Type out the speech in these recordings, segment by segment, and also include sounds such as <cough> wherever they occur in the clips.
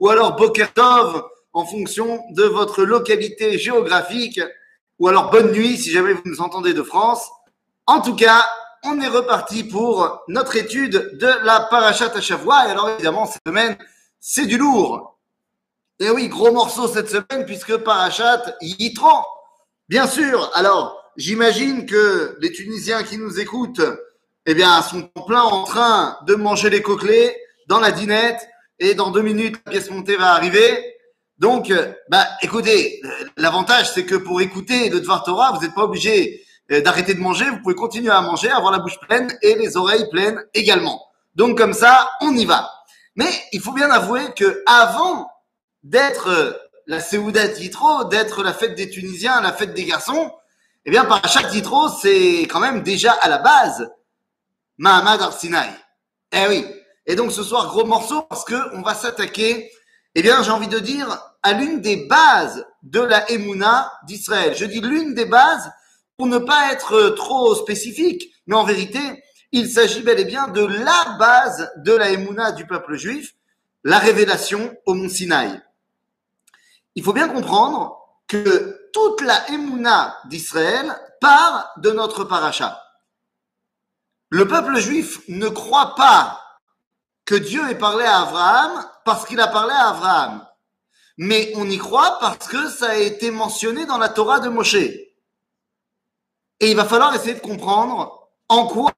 ou alors Bokertov en fonction de votre localité géographique, ou alors bonne nuit si jamais vous nous entendez de France. En tout cas, on est reparti pour notre étude de la Parashat Shavua. Et alors évidemment, cette semaine, c'est du lourd. Et oui, gros morceau cette semaine puisque Parashat Yitro. Bien sûr. Alors, j'imagine que les Tunisiens qui nous écoutent, eh bien, sont en plein en train de manger les coquelets dans la dinette. Et dans deux minutes, la pièce montée va arriver. Donc, bah, écoutez, l'avantage, c'est que pour écouter le Dvar Torah, vous n'êtes pas obligé euh, d'arrêter de manger, vous pouvez continuer à manger, avoir la bouche pleine et les oreilles pleines également. Donc comme ça, on y va. Mais il faut bien avouer que avant d'être euh, la Seouda Titro, d'être la fête des Tunisiens, la fête des garçons, eh bien par chaque Titro, c'est quand même déjà à la base Mahamad Arsinaï. Eh oui. Et donc ce soir, gros morceau parce que on va s'attaquer, eh bien j'ai envie de dire, à l'une des bases de la Emouna d'Israël. Je dis l'une des bases pour ne pas être trop spécifique, mais en vérité, il s'agit bel et bien de la base de la Emouna du peuple juif, la révélation au mont Sinaï. Il faut bien comprendre que toute la Emouna d'Israël part de notre paracha. Le peuple juif ne croit pas que Dieu ait parlé à Abraham parce qu'il a parlé à Abraham. Mais on y croit parce que ça a été mentionné dans la Torah de Moshe. Et il va falloir essayer de comprendre en quoi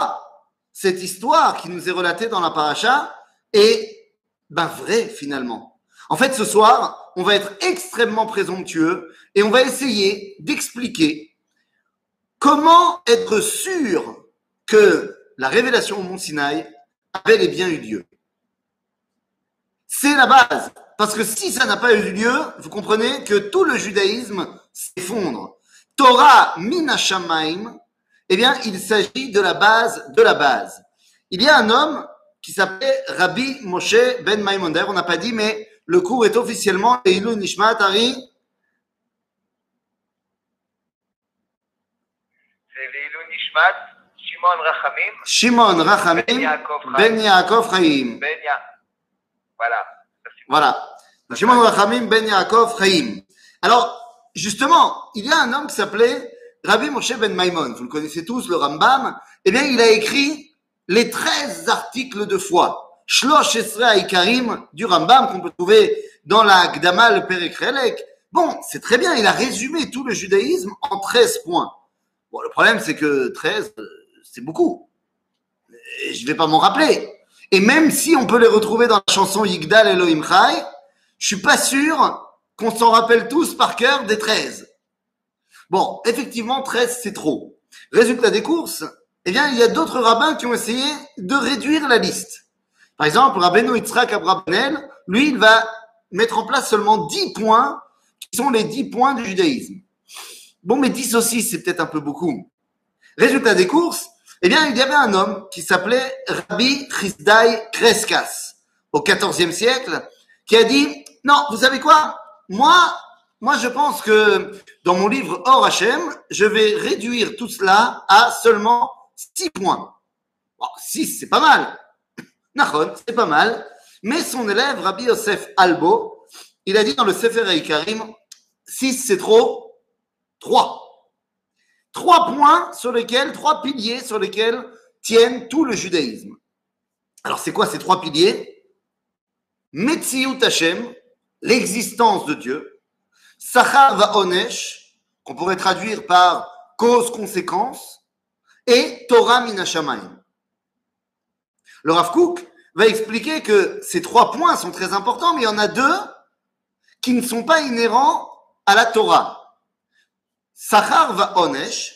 cette histoire qui nous est relatée dans la paracha est ben, vraie finalement. En fait, ce soir, on va être extrêmement présomptueux et on va essayer d'expliquer comment être sûr que la révélation au mont Sinaï avait les bien eu lieu. C'est la base. Parce que si ça n'a pas eu lieu, vous comprenez que tout le judaïsme s'effondre. Torah Minashamaim, eh bien, il s'agit de la base de la base. Il y a un homme qui s'appelait Rabbi Moshe Ben Maimonder, on n'a pas dit, mais le cours est officiellement Eilu Nishmat Ari. C'est Eilu Nishmat Shimon Rachamim. Shimon Rachamim Ben Yaakov Chaim. Ben. Voilà. Voilà. Shimon Rachamim Ben Yaakov Chaim. Alors, justement, il y a un homme qui s'appelait Rabbi Moshe Ben Maimon. Vous le connaissez tous, le Rambam. Eh bien, il a écrit les 13 articles de foi. Shlosh Esra Karim du Rambam qu'on peut trouver dans la Gdama le Perekrelek. Bon, c'est très bien. Il a résumé tout le judaïsme en 13 points. Bon, le problème, c'est que 13, c'est beaucoup. Et je vais pas m'en rappeler. Et même si on peut les retrouver dans la chanson Yigdal Elohim Chai, je suis pas sûr qu'on s'en rappelle tous par cœur des 13. Bon, effectivement, 13, c'est trop. Résultat des courses, eh bien, il y a d'autres rabbins qui ont essayé de réduire la liste. Par exemple, Rabbeinu Yitzhak Abrabanel, lui, il va mettre en place seulement 10 points qui sont les 10 points du judaïsme. Bon, mais 10 aussi, c'est peut-être un peu beaucoup. Résultat des courses, eh bien, il y avait un homme qui s'appelait Rabbi Chisdai Kreskas au XIVe siècle, qui a dit, non, vous savez quoi? Moi, moi, je pense que dans mon livre Or Hachem, je vais réduire tout cela à seulement six points. Bon, six, c'est pas mal. <coughs> Nahon, c'est pas mal. Mais son élève, Rabbi Yosef Albo, il a dit dans le Sefer Karim, six, c'est trop. Trois. Trois points sur lesquels, trois piliers sur lesquels tiennent tout le judaïsme. Alors, c'est quoi ces trois piliers? Metziut Hashem, l'existence de Dieu, Sachar va Onesh, qu'on pourrait traduire par cause-conséquence, et Torah Minashamayim. Le Rav va expliquer que ces trois points sont très importants, mais il y en a deux qui ne sont pas inhérents à la Torah. Sachar va Onesh,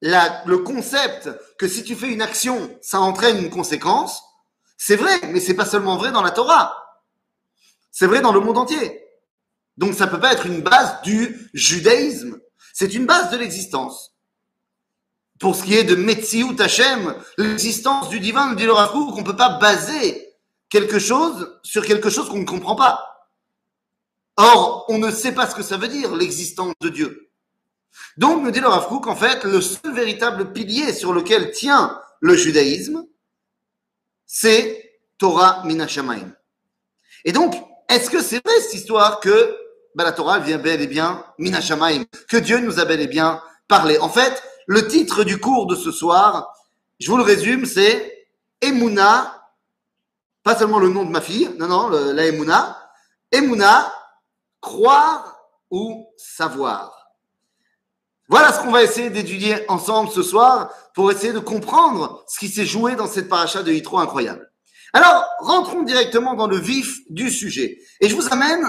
le concept que si tu fais une action, ça entraîne une conséquence, c'est vrai, mais c'est pas seulement vrai dans la Torah. C'est vrai dans le monde entier. Donc ça peut pas être une base du judaïsme. C'est une base de l'existence. Pour ce qui est de Metziut Hashem, l'existence du divin, nous dit le qu'on ne peut pas baser quelque chose sur quelque chose qu'on ne comprend pas. Or, on ne sait pas ce que ça veut dire, l'existence de Dieu. Donc, nous dit le Rav qu'en fait, le seul véritable pilier sur lequel tient le judaïsme, c'est Torah Minashamayim. Et donc, est-ce que c'est vrai cette histoire que ben, la Torah vient bel et bien, Minashamaim, que Dieu nous a bel et bien parlé? En fait, le titre du cours de ce soir, je vous le résume, c'est Emouna, pas seulement le nom de ma fille, non, non, la Emouna, Emouna, croire ou savoir. Voilà ce qu'on va essayer d'étudier ensemble ce soir pour essayer de comprendre ce qui s'est joué dans cette paracha de Yitro incroyable. Alors, rentrons directement dans le vif du sujet. Et je vous amène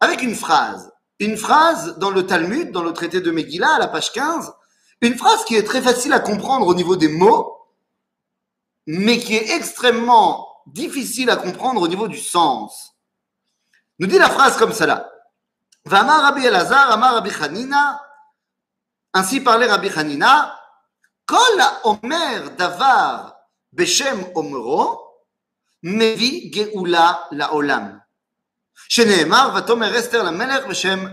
avec une phrase. Une phrase dans le Talmud, dans le traité de Megillah, à la page 15. Une phrase qui est très facile à comprendre au niveau des mots, mais qui est extrêmement difficile à comprendre au niveau du sens. Nous dit la phrase comme cela. Rabbi Elazar, Rabbi Hanina, ainsi parlait Rabbi Hanina, Kol Omer Davar Mevi Geoula Laolam. Sheneemar Vatomer Esther la Melech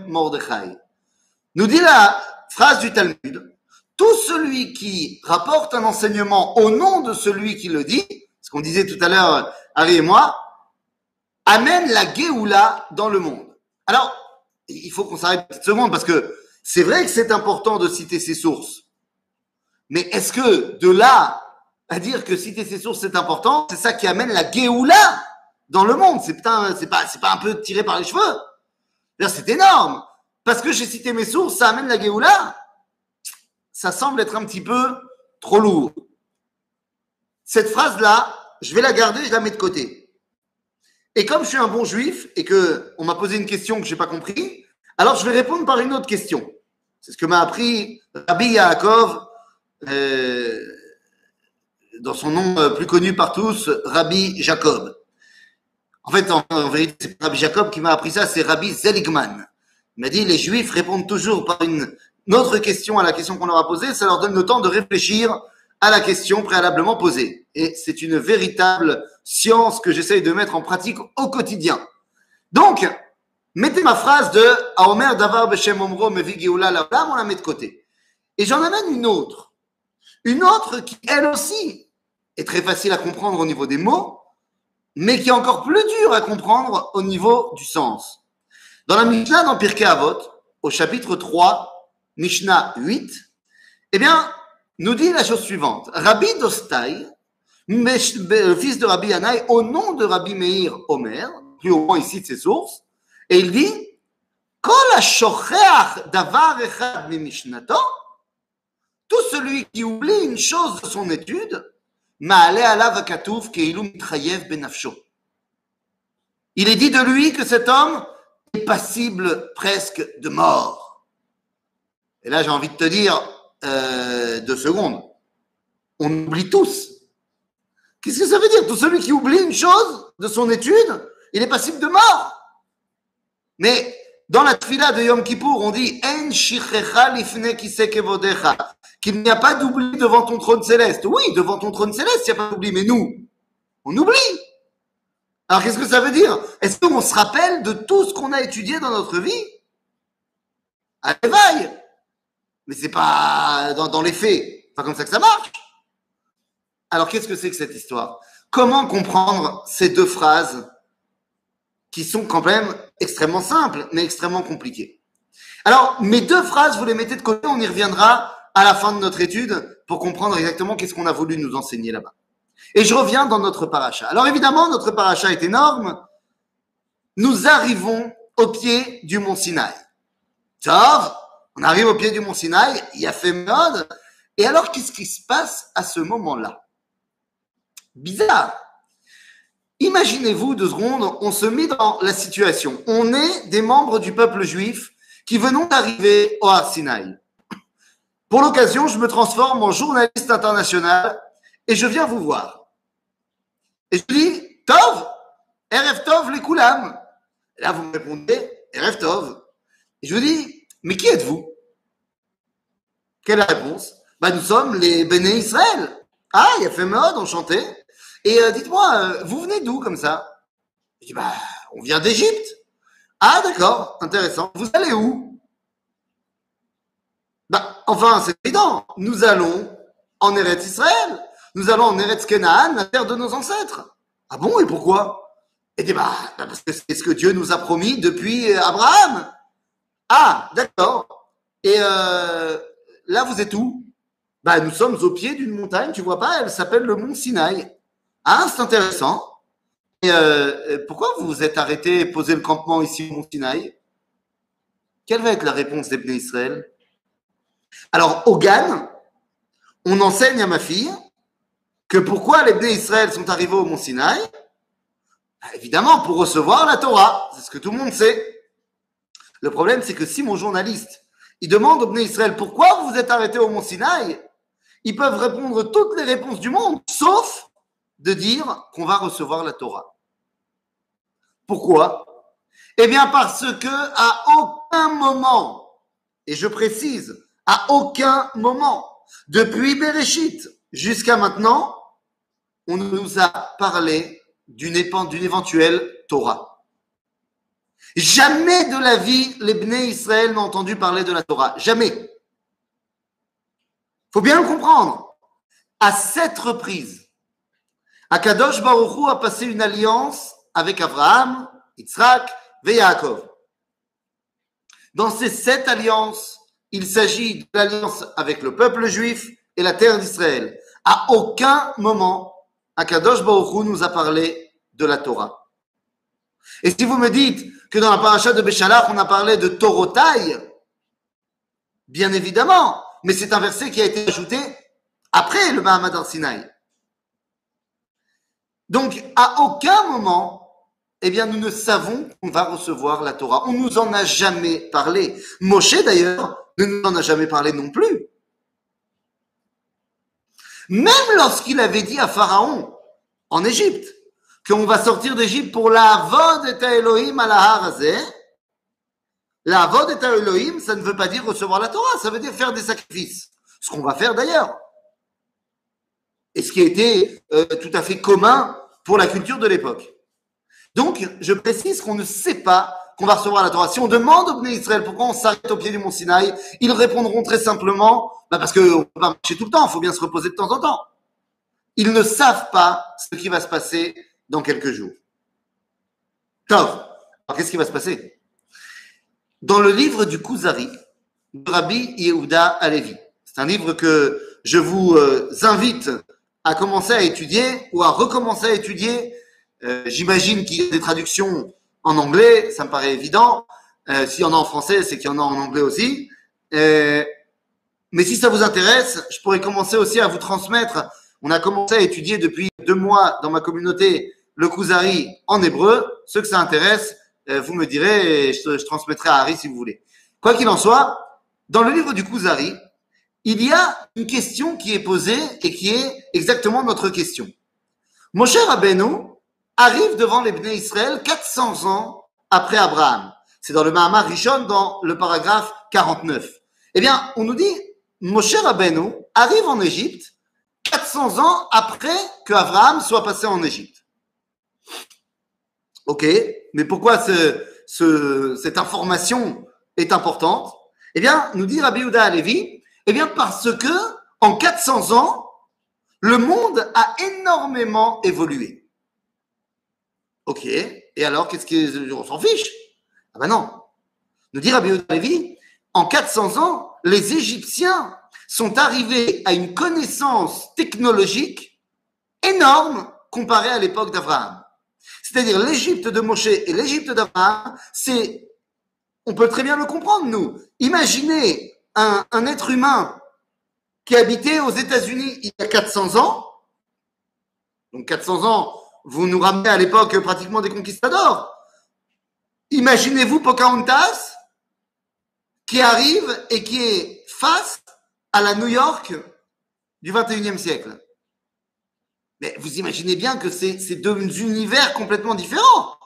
Mordechai. Nous dit la phrase du Talmud, tout celui qui rapporte un enseignement au nom de celui qui le dit, ce qu'on disait tout à l'heure, Harry et moi, amène la Géoula dans le monde. Alors, il faut qu'on s'arrête une petite seconde parce que c'est vrai que c'est important de citer ses sources. Mais est-ce que de là à dire que citer ses sources c'est important, c'est ça qui amène la Géoula dans le monde C'est pas, pas un peu tiré par les cheveux. C'est énorme. Parce que j'ai cité mes sources, ça amène la Géoula. Ça semble être un petit peu trop lourd. Cette phrase-là, je vais la garder, je la mets de côté. Et comme je suis un bon juif et que on m'a posé une question que j'ai pas compris, alors je vais répondre par une autre question. C'est ce que m'a appris Rabbi Yaakov, euh, dans son nom euh, plus connu par tous, Rabbi Jacob. En fait, en, en vérité, c'est Rabbi Jacob qui m'a appris ça, c'est Rabbi Zeligman. Il m'a dit les juifs répondent toujours par une, une autre question à la question qu'on leur a posée, ça leur donne le temps de réfléchir à la question préalablement posée. Et c'est une véritable science que j'essaye de mettre en pratique au quotidien. Donc, mettez ma phrase de Aomer Davar Beshem Omro Mevi Geoula on la met de côté. Et j'en amène une autre. Une autre qui, elle aussi, est très facile à comprendre au niveau des mots, mais qui est encore plus dure à comprendre au niveau du sens. Dans la Mishnah, dans Pirkei Avot, au chapitre 3, Mishnah 8, eh bien, nous dit la chose suivante. Rabbi Dostai, le fils de Rabbi Yanaï, au nom de Rabbi Meir Omer, plus au moins ici de ses sources, et il dit, tout celui qui oublie une chose de son étude. Il est dit de lui que cet homme est passible presque de mort. Et là, j'ai envie de te dire, euh, deux secondes. On oublie tous. Qu'est-ce que ça veut dire? Tout celui qui oublie une chose de son étude, il est passible de mort. Mais dans la tfila de Yom Kippour, on dit En qu'il n'y a pas d'oubli devant ton trône céleste. Oui, devant ton trône céleste, il n'y a pas d'oubli, mais nous, on oublie. Alors qu'est-ce que ça veut dire? Est-ce qu'on se rappelle de tout ce qu'on a étudié dans notre vie? À l'éveil Mais c'est pas dans, les faits, pas comme ça que ça marche. Alors qu'est-ce que c'est que cette histoire? Comment comprendre ces deux phrases? Qui sont quand même extrêmement simples, mais extrêmement compliquées Alors, mes deux phrases, vous les mettez de côté, on y reviendra à la fin de notre étude pour comprendre exactement qu'est-ce qu'on a voulu nous enseigner là-bas. Et je reviens dans notre paracha. Alors évidemment, notre paracha est énorme. Nous arrivons au pied du mont Sinaï. Tov, on arrive au pied du mont Sinaï, il y a fait mode. Et alors, qu'est-ce qui se passe à ce moment-là? Bizarre. Imaginez-vous deux secondes, on se met dans la situation. On est des membres du peuple juif qui venons d'arriver au Sinaï. Pour l'occasion, je me transforme en journaliste international et je viens vous voir. Et je dis, Tov, RF Tov, les Koulam. Là, vous me répondez, RF Tov. Je vous dis, mais qui êtes-vous? Quelle réponse? Bah, Nous sommes les Béné Israël. Ah, il y a fait mode, enchanté. Et euh, dites-moi, euh, vous venez d'où comme ça? Je dis, bah, on vient d'Égypte. Ah, d'accord, intéressant. Vous allez où? Bah, enfin, c'est évident. Nous allons en Eretz Israël. Nous allons en Eretz Kenaan, la terre de nos ancêtres. Ah bon, et pourquoi? Et dit, bah, bah, parce que c'est ce que Dieu nous a promis depuis euh, Abraham. Ah, d'accord. Et là, vous êtes où? Bah, nous sommes au pied d'une montagne, tu vois pas? Elle s'appelle le mont Sinaï. Ah, c'est intéressant. Et euh, pourquoi vous vous êtes arrêté et posé le campement ici au mont Sinaï? Quelle va être la réponse des Israël? Alors, au Gan, on enseigne à ma fille que pourquoi les Bnei Israël sont arrivés au mont Sinaï? Bah, Évidemment, pour recevoir la Torah. C'est ce que tout le monde sait. Le problème, c'est que si mon journaliste, il demande aux Bnei Israël pourquoi vous vous êtes arrêté au mont Sinaï, ils peuvent répondre toutes les réponses du monde, sauf de dire qu'on va recevoir la Torah. Pourquoi? Eh bien parce que à aucun moment, et je précise, à aucun moment, depuis Bereshit jusqu'à maintenant, on ne nous a parlé d'une éventuelle Torah. Jamais de la vie, les Bnei Israël n'ont entendu parler de la Torah. Jamais. Faut bien le comprendre. À sept reprises, Akadosh Baruch Hu a passé une alliance avec Abraham, Yitzhak et Yaakov. Dans ces sept alliances, il s'agit de l'alliance avec le peuple juif et la terre d'Israël. À aucun moment, Akadosh Baruch Hu nous a parlé de la Torah. Et si vous me dites que dans la paracha de Béchalach, on a parlé de Torotaï, bien évidemment, mais c'est un verset qui a été ajouté après le Mahamad al-Sinaï. Donc, à aucun moment, eh bien, nous ne savons qu'on va recevoir la Torah. On nous en a jamais parlé. Moshe, d'ailleurs, ne nous en a jamais parlé non plus. Même lorsqu'il avait dit à Pharaon, en Égypte, qu'on va sortir d'Égypte pour la vod et Elohim à la la vod et Elohim, ça ne veut pas dire recevoir la Torah, ça veut dire faire des sacrifices. Ce qu'on va faire d'ailleurs. Et ce qui était euh, tout à fait commun pour la culture de l'époque. Donc, je précise qu'on ne sait pas qu'on va recevoir la Torah. Si on demande au Bnei Israël pourquoi on s'arrête au pied du mont Sinaï, ils répondront très simplement, bah parce qu'on ne peut pas marcher tout le temps, il faut bien se reposer de temps en temps. Ils ne savent pas ce qui va se passer dans quelques jours. Tov. Alors, qu'est-ce qui va se passer? Dans le livre du Kuzari, de Rabbi Yehuda Alevi, c'est un livre que je vous euh, invite à commencer à étudier ou à recommencer à étudier. Euh, J'imagine qu'il y a des traductions en anglais, ça me paraît évident. Euh, S'il y en a en français, c'est qu'il y en a en anglais aussi. Euh, mais si ça vous intéresse, je pourrais commencer aussi à vous transmettre. On a commencé à étudier depuis deux mois dans ma communauté le Kuzari en hébreu. Ceux que ça intéresse, euh, vous me direz et je, transmettrai à Harry si vous voulez. Quoi qu'il en soit, dans le livre du Kuzari, il y a une question qui est posée et qui est exactement notre question. Moshe Rabbeinu arrive devant les Bnei Israël 400 ans après Abraham. C'est dans le Mahamar Rishon, dans le paragraphe 49. Eh bien, on nous dit, Moshe Rabbeinu arrive en Égypte 400 ans après que Abraham soit passé en Égypte. Ok, mais pourquoi ce, ce, cette information est importante? Eh bien, nous dit Rabbi Yehuda Alevi, eh bien parce que en 400 ans, le monde a énormément évolué. Ok, et alors qu'est-ce qu'on s'en fiche? Ah ben non. Nous dit Rabbi Alevi, en 400 ans, les Égyptiens sont arrivés à une connaissance technologique énorme comparée à l'époque d'Abraham. C'est-à-dire l'Égypte de Moshe et l'Égypte d'Abraham, c'est, on peut très bien le comprendre, nous. Imaginez un, être humain qui habitait aux États-Unis il y a 400 ans. Donc 400 ans, vous nous ramenez à l'époque pratiquement des conquistadors. Imaginez-vous Pocahontas qui arrive et qui est face à la New York du 21e siècle. Mais vous imaginez bien que c'est deux univers complètement différents.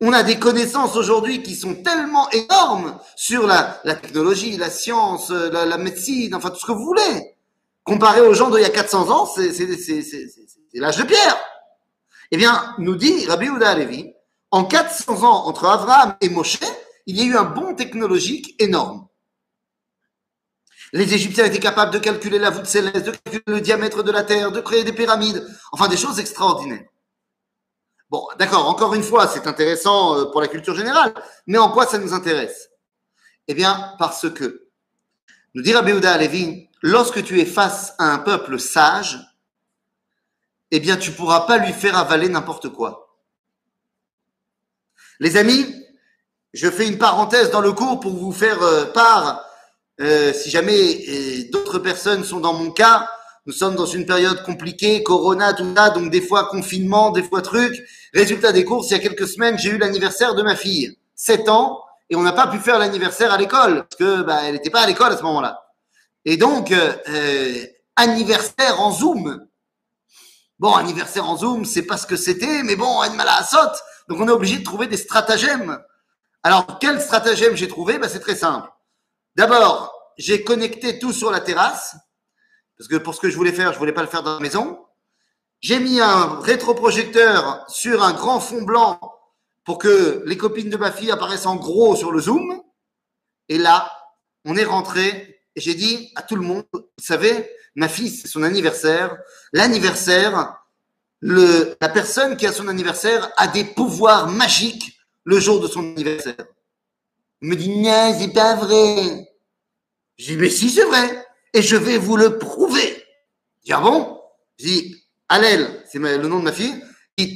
On a des connaissances aujourd'hui qui sont tellement énormes sur la, technologie, la science, la, la, médecine, enfin tout ce que vous voulez. Comparé aux gens d'il y a 400 ans, c'est l'âge de pierre. Eh bien, nous dit Rabbi Yehuda Alevi, en 400 ans entre Abraham et Moshe, il y a eu un bond technologique énorme. Les Égyptiens étaient capables de calculer la voûte céleste, de calculer le diamètre de la Terre, de créer des pyramides, enfin des choses extraordinaires. Bon, d'accord, encore une fois, c'est intéressant euh, pour la culture générale, mais en quoi ça nous intéresse? Eh bien, parce que, nous dit Rabbi Alevi, lorsque tu es face à un peuple sage, eh bien, tu pourras pas lui faire avaler n'importe quoi. Les amis, je fais une parenthèse dans le cours pour vous faire euh, part, euh, si jamais d'autres personnes sont dans mon cas, nous sommes dans une période compliquée, Corona, tout ça, donc des fois confinement, des fois truc. Résultat des courses, il y a quelques semaines, j'ai eu l'anniversaire de ma fille, 7 ans, et on n'a pas pu faire l'anniversaire à l'école, parce que bah, elle n'était pas à l'école à ce moment-là. Et donc, euh, anniversaire en Zoom. Bon, anniversaire en Zoom, c'est pas ce que c'était, mais bon, une mal à saute. Donc, on est obligé de trouver des stratagèmes. Alors, quel stratagème j'ai trouvé? Bah, C'est très simple. D'abord, j'ai connecté tout sur la terrasse, parce que pour ce que je voulais faire, je voulais pas le faire dans la maison. J'ai mis un rétroprojecteur sur un grand fond blanc pour que les copines de ma fille apparaissent en gros sur le Zoom. Et là, on est rentré et j'ai dit à tout le monde, vous savez, ma fille, c'est son anniversaire. L'anniversaire, la personne qui a son anniversaire a des pouvoirs magiques le jour de son anniversaire. Il me dit, non, c'est pas vrai. Je dis, mais si, c'est vrai. Et je vais vous le prouver. Je dis, ah bon? Je dis, Alel, c'est le nom de ma fille.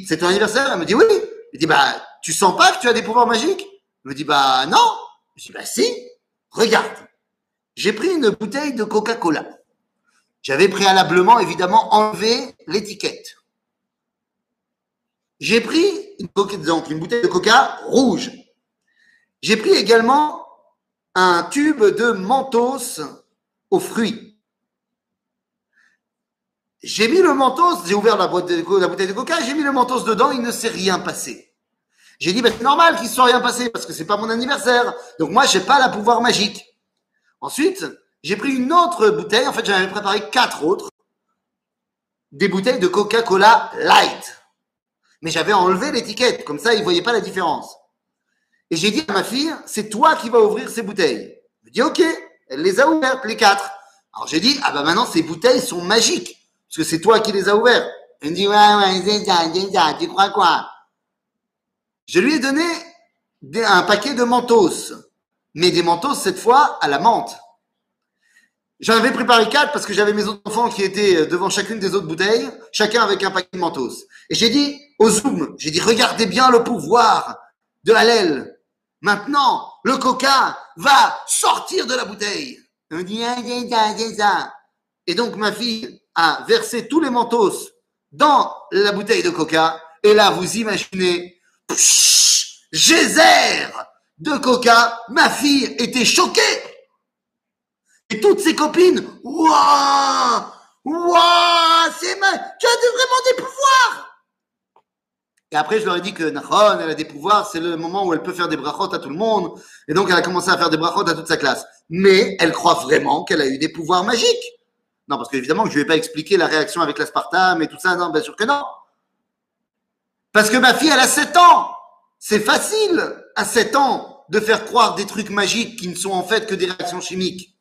C'est ton anniversaire? Elle me dit, oui. Je dis, bah, tu sens pas que tu as des pouvoirs magiques? Elle me dit, bah, non. Je dis, bah, si. Regarde. J'ai pris une bouteille de Coca-Cola. J'avais préalablement, évidemment, enlevé l'étiquette. J'ai pris une, donc, une bouteille de coca rouge. J'ai pris également un tube de mentos aux fruits. J'ai mis le mentos, j'ai ouvert la, boîte de, la bouteille de coca, j'ai mis le mentos dedans, il ne s'est rien passé. J'ai dit, bah, c'est normal qu'il ne soit rien passé parce que c'est pas mon anniversaire. Donc moi, j'ai pas la pouvoir magique. Ensuite, j'ai pris une autre bouteille, en fait, j'en avais préparé quatre autres, des bouteilles de Coca-Cola Light. Mais j'avais enlevé l'étiquette, comme ça, ils ne voyaient pas la différence. Et j'ai dit à ma fille, c'est toi qui vas ouvrir ces bouteilles. Elle me dit, ok, elle les a ouvertes, les quatre. Alors j'ai dit, ah bah maintenant, ces bouteilles sont magiques, parce que c'est toi qui les as ouvertes. Elle me dit, ouais, ouais, c'est ça, tu crois quoi? Je lui ai donné un paquet de mentos, mais des mentos cette fois à la menthe. J'en avais préparé quatre parce que j'avais mes autres enfants qui étaient devant chacune des autres bouteilles, chacun avec un paquet de mentos. Et j'ai dit au zoom, j'ai dit regardez bien le pouvoir de Hallel. Maintenant, le coca va sortir de la bouteille. Ah, c'est ça. Et donc ma fille a versé tous les mentos dans la bouteille de coca. Et là, vous imaginez, geyser de coca. Ma fille était choquée. Et toutes ses copines, waouh, waouh, c'est ma, tu as vraiment des pouvoirs. Et après, je leur ai dit que Nahon, elle a des pouvoirs, c'est le moment où elle peut faire des brachot à tout le monde. Et donc, elle a commencé à faire des brachot à toute sa classe. Mais elle croit vraiment qu'elle a eu des pouvoirs magiques. Non, parce qu'évidemment, je ne vais pas expliquer la réaction avec l'aspartame et tout ça. Non, bien sûr que non. Parce que ma fille, elle a 7 ans. C'est facile, à 7 ans, de faire croire des trucs magiques qui ne sont en fait que des réactions chimiques.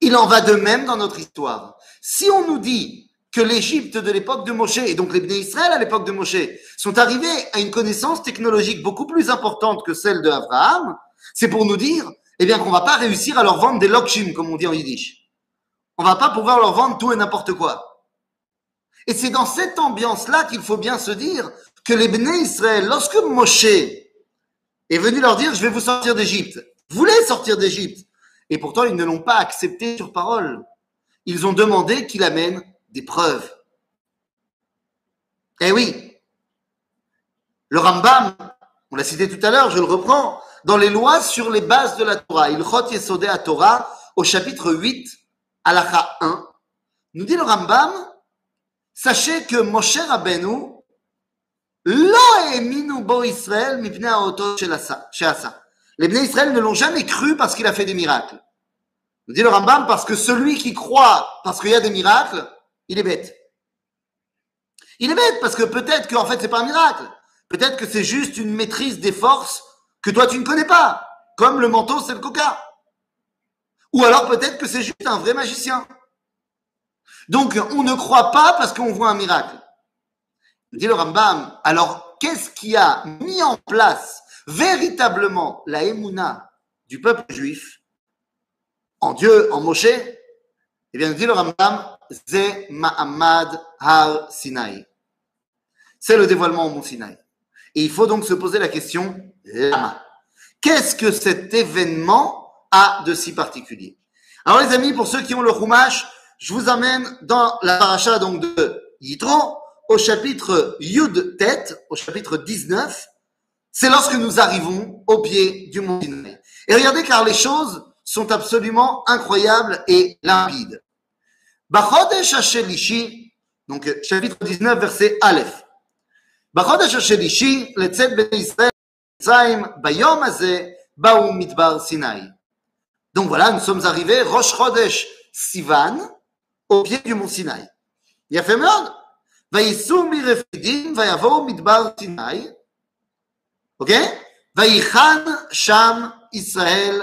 Il en va de même dans notre histoire. Si on nous dit que l'Égypte de l'époque de Moshe, et donc les Bnei Israël à l'époque de Moshe, sont arrivés à une connaissance technologique beaucoup plus importante que celle de Abraham, c'est pour nous dire, eh bien, qu'on va pas réussir à leur vendre des lokshim, comme on dit en yiddish. On va pas pouvoir leur vendre tout et n'importe quoi. Et c'est dans cette ambiance-là qu'il faut bien se dire que les Bnei Israël, lorsque Moshe est venu leur dire, je vais vous sortir d'Égypte, voulaient sortir d'Égypte, et pourtant ils ne l'ont pas accepté sur parole. Ils ont demandé qu'il amène des preuves. Eh oui, le Rambam, on l'a cité tout à l'heure, je le reprends, dans les lois sur les bases de la Torah, il chot yesodé à Torah, au chapitre 8, halakha 1, nous dit le Rambam, sachez que Moshe Rabbeinu, les Bnei Israël ne l'ont jamais cru parce qu'il a fait des miracles. Nous dit le Rambam parce que celui qui croit parce qu'il y a des miracles, il est bête. Il est bête parce que peut-être qu'en fait c'est pas un miracle. Peut-être que c'est juste une maîtrise des forces que toi tu ne connais pas, comme le manteau c'est le coca. Ou alors peut-être que c'est juste un vrai magicien. Donc on ne croit pas parce qu'on voit un miracle. Dit le Rambam, alors qu'est-ce qui a mis en place véritablement la émouna du peuple juif en Dieu, en Moshe? Eh bien, dit le Rambam, Ze Har Sinai. C'est le dévoilement au Mont Sinaï. Et il faut donc se poser la question, lama. Qu'est-ce que cet événement a de si particulier? Alors les amis, pour ceux qui ont le Chumash, je vous amène dans la paracha de Yitro, au chapitre Yud Tet, au chapitre 19. C'est lorsque nous arrivons au pied du mont Sinaï. Et regardez car les choses sont absolument incroyables et limpides. Bachodesh Hashelishi, donc chapitre 19, verset Aleph. בחודש השלישי לצאת בני ישראל מצרים, ביום הזה באו מדבר סיני. Donc voilà, nous sommes arrivés, Rosh Chodesh Sivan, au pied du mont Sinaï. יפה מאוד. וייסעו מרפידים ויבואו מדבר סיני, אוקיי? ויחן שם ישראל,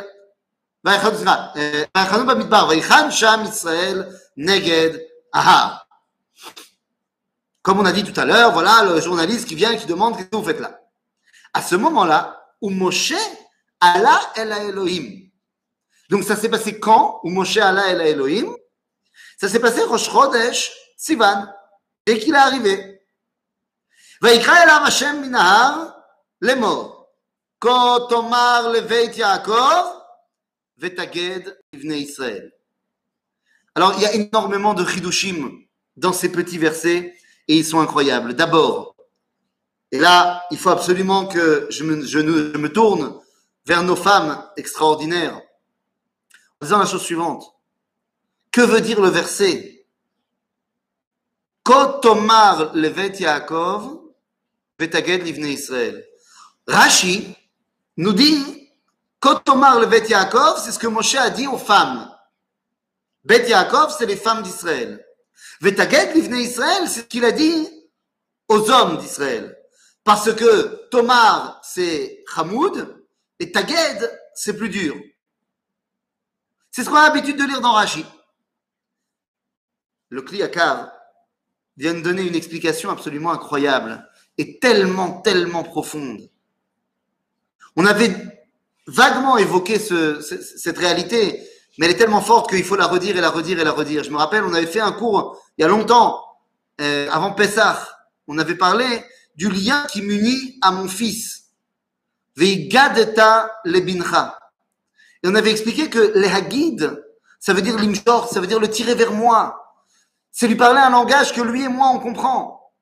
ויחנו במדבר, ויחן שם ישראל נגד ההר. Comme on a dit tout à l'heure, voilà le journaliste qui vient et qui demande qu'est-ce que vous faites là. À ce moment-là, où Moshe Allah el Elohim. Donc ça s'est passé quand Où Moshe Allah el Elohim Ça s'est passé Rosh Chodesh Sivan, dès qu'il est arrivé. ויקרא אליו השם מן ההר לאמור, כה תאמר לבית יעקב ותגד לבני ישראל. Alors il y a énormément de chidushim dans ces petits versets et ils sont incroyables. D'abord, et là, il faut absolument que je me, me tourne vers nos femmes extraordinaires en disant la chose suivante. Que veut dire le verset? Kotomar levet Yaakov vetaged livne Israël. Rashi nous dit Kotomar levet Yaakov, c'est ce que Moshe a dit aux femmes. Bet Yaakov, c'est les femmes d'Israël. Vetaged livne Israël, c'est ce qu'il a dit aux hommes d'Israël. Parce que Tomar, c'est Hamoud, et Taged, c'est plus dur. C'est ce qu'on a l'habitude de lire dans Rashi. Le Kliyakar vient de donner une explication absolument incroyable et tellement, tellement profonde. On avait vaguement évoqué ce, cette réalité mais elle est tellement forte qu'il faut la redire et la redire et la redire. Je me rappelle, on avait fait un cours il y a longtemps, euh, avant Pessah, on avait parlé du lien qui m'unit à mon fils. Veigadeta. Et on avait expliqué que les hagid, ça veut dire l'imshor, ça veut dire le tirer vers moi. C'est lui parler un langage que lui et moi on comprend.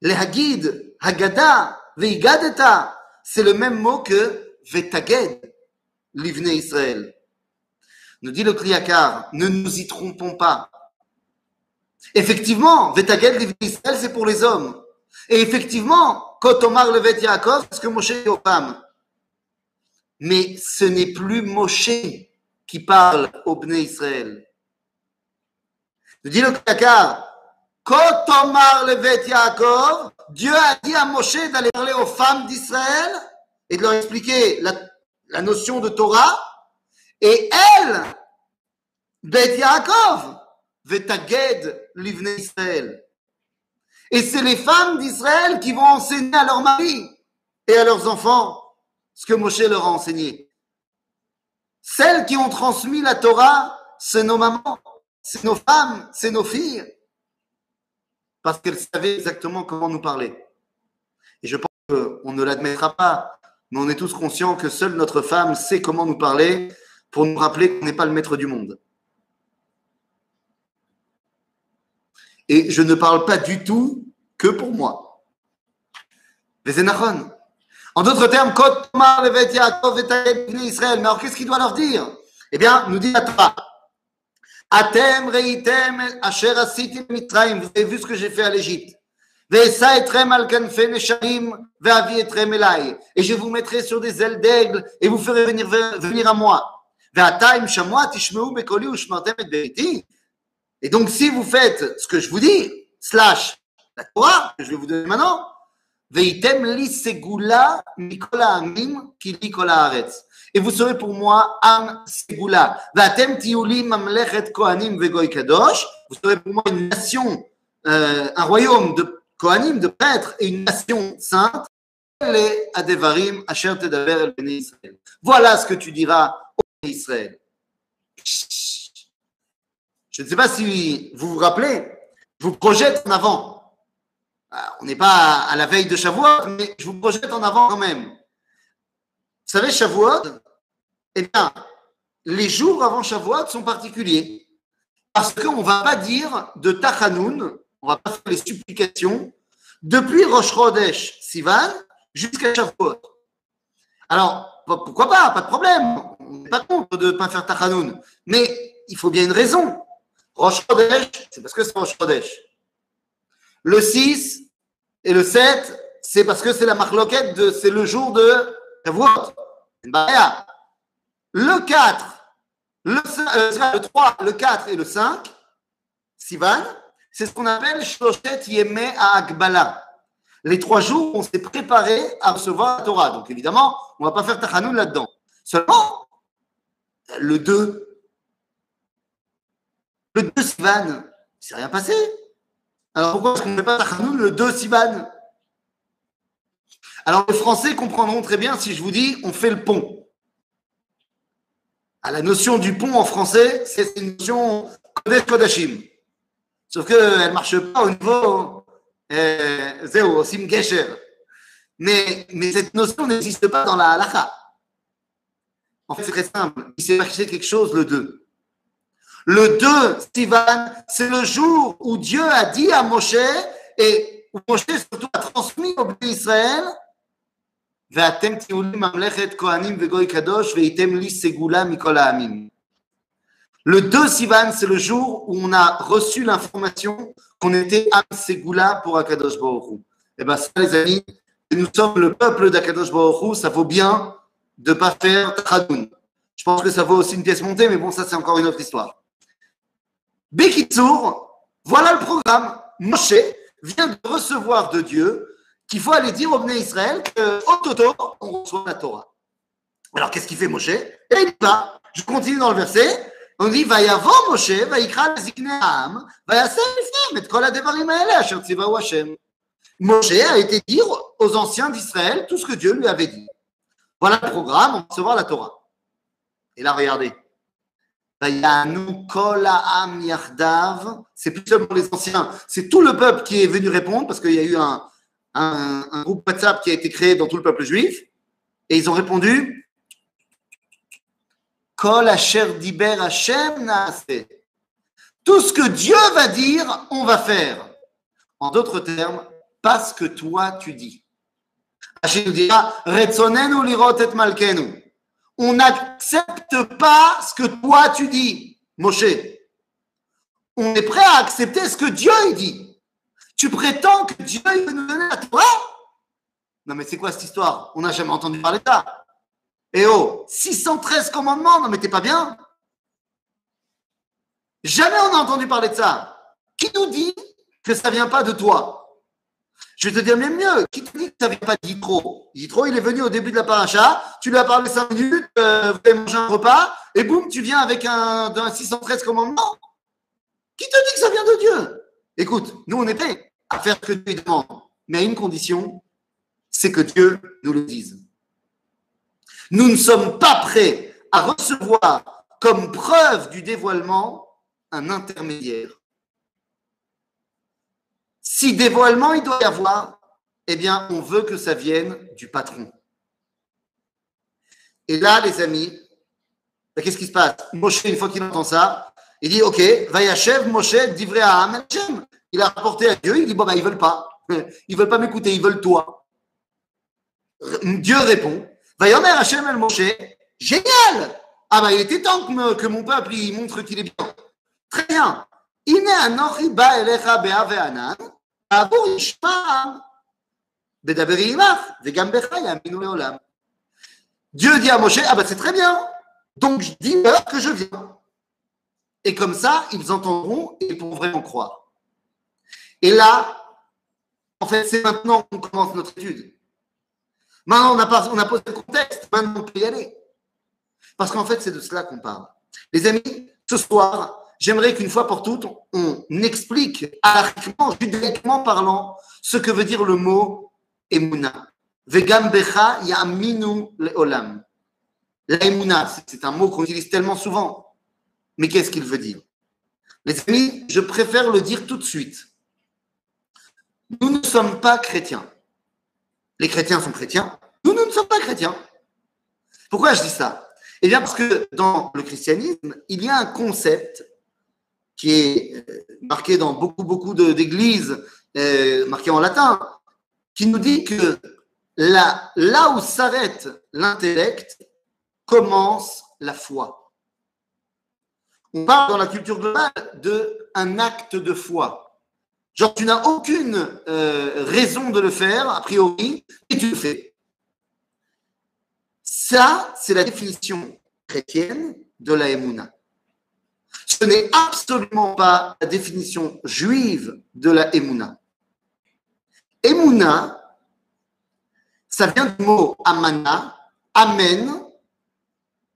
Les hagid, hagada, veigadeta, c'est le même mot que vetaged l'Ivné Israël. Nous dit le Kriyakar, ne nous y trompons pas. Effectivement, Vetagel l'Ivné Israël, c'est pour les hommes. Et effectivement, Kotomar le Vet Yaakov, c'est ce que Moshe aux femmes. Mais ce n'est plus Moshe qui parle au Bné Israël. Nous dit le Kriyakar, Kotomar le Vet Yaakov, Dieu a dit à Moshe d'aller parler aux femmes d'Israël et de leur expliquer la la notion de Torah, et elle, Bet Yaakov, Vetaged l'Ivne Israël. Et c'est les femmes d'Israël qui vont enseigner à leurs maris et à leurs enfants ce que Moshe leur a enseigné. Celles qui ont transmis la Torah, c'est nos mamans, c'est nos femmes, c'est nos filles, parce qu'elles savaient exactement comment nous parler. Et je pense qu'on ne l'admettra pas mais on est tous conscients que seule notre femme sait comment nous parler pour nous rappeler qu'on n'est pas le maître du monde. Et je ne parle pas du tout que pour moi. En d'autres termes, Israël. Mais alors qu'est-ce qu'il doit leur dire? Eh bien, nous dit la Torah. Atem reitem asher Vous avez vu ce que j'ai fait à l'Égypte? Et je vous mettrai sur des ailes d'aigle et vous ferez venir, venir à moi. Et donc, si vous faites ce que je vous dis, slash la Torah, que je vais vous donner maintenant, et vous serez pour moi Am Segula. Vous serez pour moi une nation euh, un royaume de Kohanim, de prêtres et une nation sainte, les Adevarim Asher Tedaber el Bnei Israël. Voilà ce que tu diras au Bnei Israël. Je ne sais pas si vous vous rappelez, je vous projette en avant. Ah, On n'est pas à la veille de Shavuot, mais je vous projette en avant quand même. Vous savez, Shavuot, eh bien, les jours avant Shavuot sont particuliers. Parce qu'on ne va pas dire de Tachanoun, on ne va pas faire les supplications, depuis Rosh Chodesh Sivan jusqu'à Shavuot. Alors, pourquoi pas, pas de problème. On n'est pas contre de ne pas faire Tachanoun. Mais il faut bien une raison. Rosh Chodesh, c'est parce que c'est Rosh Chodesh. Le 6 et le 7, c'est parce que c'est la marloquette, de, c'est le jour de Shavuot. Le 4, le, 5, euh, le 3, le 4 et le 5, Sivan, c'est ce qu'on appelle Shloshet Yemé à Akbala. Les trois jours, on s'est préparé à recevoir la Torah. Donc évidemment, on ne va pas faire Tachanoun là-dedans. Seulement, le 2, le 2 Sivan, il ne s'est rien passé. Alors pourquoi est-ce qu'on ne fait pas Tachanoun le 2 Sivan? Alors les Français comprendront très bien si je vous dis on fait le pont. À la notion du pont en français, c'est une notion Kodesh Kodashim. Sauf qu'elle ne marche pas au niveau euh, Zéo, Sim Gesher. Mais, mais cette notion n'existe pas dans la halakha. En fait, c'est très simple. Il s'est passé quelque chose le 2. Le 2, Sivan, c'est le jour où Dieu a dit à Moshe, et où Moshe surtout a transmis au peuple d'Israël, ואתם תהיו לי ממלכת כהנים וגוי קדוש והייתם לי סגולה מכל העמים. le 2 Sivan, c'est le jour où on a reçu l'information qu'on était Am Segula pour Akadosh Baruch. Et bien ça, les amis, nous sommes le peuple d'Akadosh Baruch ça vaut bien de ne pas faire Tradoun. Je pense que ça vaut aussi une pièce montée, mais bon, ça, c'est encore une autre histoire. Bekitsour, voilà le programme. Moshe vient de recevoir de Dieu qu'il faut aller dire au Bnei Israël qu'au Toto, on reçoit la Torah. Alors, qu'est-ce qu'il fait Moshe? Et il va. Je continue dans le verset on dit Vayavo Moshe, Vayikra Zikne Ham, Vayasem Ifnem, et Kol Adevarim Aele, Asher Tzivaou Hashem. Moshe a été dire aux anciens d'Israël tout ce que Dieu lui avait dit. Voilà le programme, on va recevoir la Torah. Et là, regardez. C'est plus seulement les anciens, c'est tout le peuple qui est venu répondre parce qu'il y a eu un, un, groupe WhatsApp qui a été créé dans tout le peuple juif et ils ont répondu tout ce que Dieu va dire, on va faire. En d'autres termes, pas ce que toi tu dis. Nous dira lirot et malkenu. On n'accepte pas ce que toi tu dis, Moshe. On est prêt à accepter ce que Dieu dit. Tu prétends que Dieu veut nous donner la Torah? Non mais c'est quoi cette histoire? On n'a jamais entendu parler de ça. Eh oh, 613 commandements, non mais t'es pas bien Jamais on a entendu parler de ça. Qui nous dit que ça vient pas de toi? Je vais te dire même mieux. Qui te dit que ça vient pas d'Yitro? Yitro, il est venu au début de la paracha, tu lui as parlé 5 minutes, euh, vous avez un repas, et boum, tu viens avec un, un 613 commandements. Qui te dit que ça vient de Dieu? Écoute, nous on est prêts à faire ce que Dieu demande, mais à une condition, c'est que Dieu nous le dise. Nous ne sommes pas prêts à recevoir comme preuve du dévoilement un intermédiaire. Si dévoilement il doit y avoir, eh bien, on veut que ça vienne du patron. Et là, les amis, ben, qu'est-ce qui se passe? Moshe, une fois qu'il entend ça, il dit, OK, Vayachev Moshe divrei à. Il a rapporté à Dieu, il dit, bon, ben, ils veulent pas. <laughs> Ils veulent pas m'écouter, ils veulent toi. Dieu répond, Vayomer Hachem El Moshe, génial Ah bah il était temps que, mon peuple il montre qu'il est bien. Très bien. Ine anochi elecha bea ve'anan, avur. Dieu dit à Moshe, ah bah c'est très bien, donc je dis leur que je viens. Et comme ça, ils entendront et pourront vraiment croire. Et là, en fait, c'est maintenant qu'on commence notre étude. Maintenant, on a, posé le contexte, maintenant on peut y aller. Parce qu'en fait, c'est de cela qu'on parle. Les amis, ce soir, j'aimerais qu'une fois pour toutes, on explique, arachiquement, judaïquement parlant, ce que veut dire le mot Emouna. Vegam becha yaminu leolam. La Emouna, c'est un mot qu'on utilise tellement souvent. Mais qu'est-ce qu'il veut dire? Les amis, je préfère le dire tout de suite. Nous ne sommes pas chrétiens. Les chrétiens sont chrétiens. Nous, nous ne sommes pas chrétiens. Pourquoi je dis ça? Eh bien, parce que dans le christianisme, il y a un concept qui est euh, marqué dans beaucoup, beaucoup d'églises, euh, marqué en latin, qui nous dit que là, là où s'arrête l'intellect, commence la foi. On parle dans la culture globale d'un acte de foi. Genre, tu n'as aucune euh, raison de le faire, a priori, et tu le fais. Ça, c'est la définition chrétienne de la Emouna. Ce n'est absolument pas la définition juive de la Emouna. Emouna, ça vient du mot amana, amen,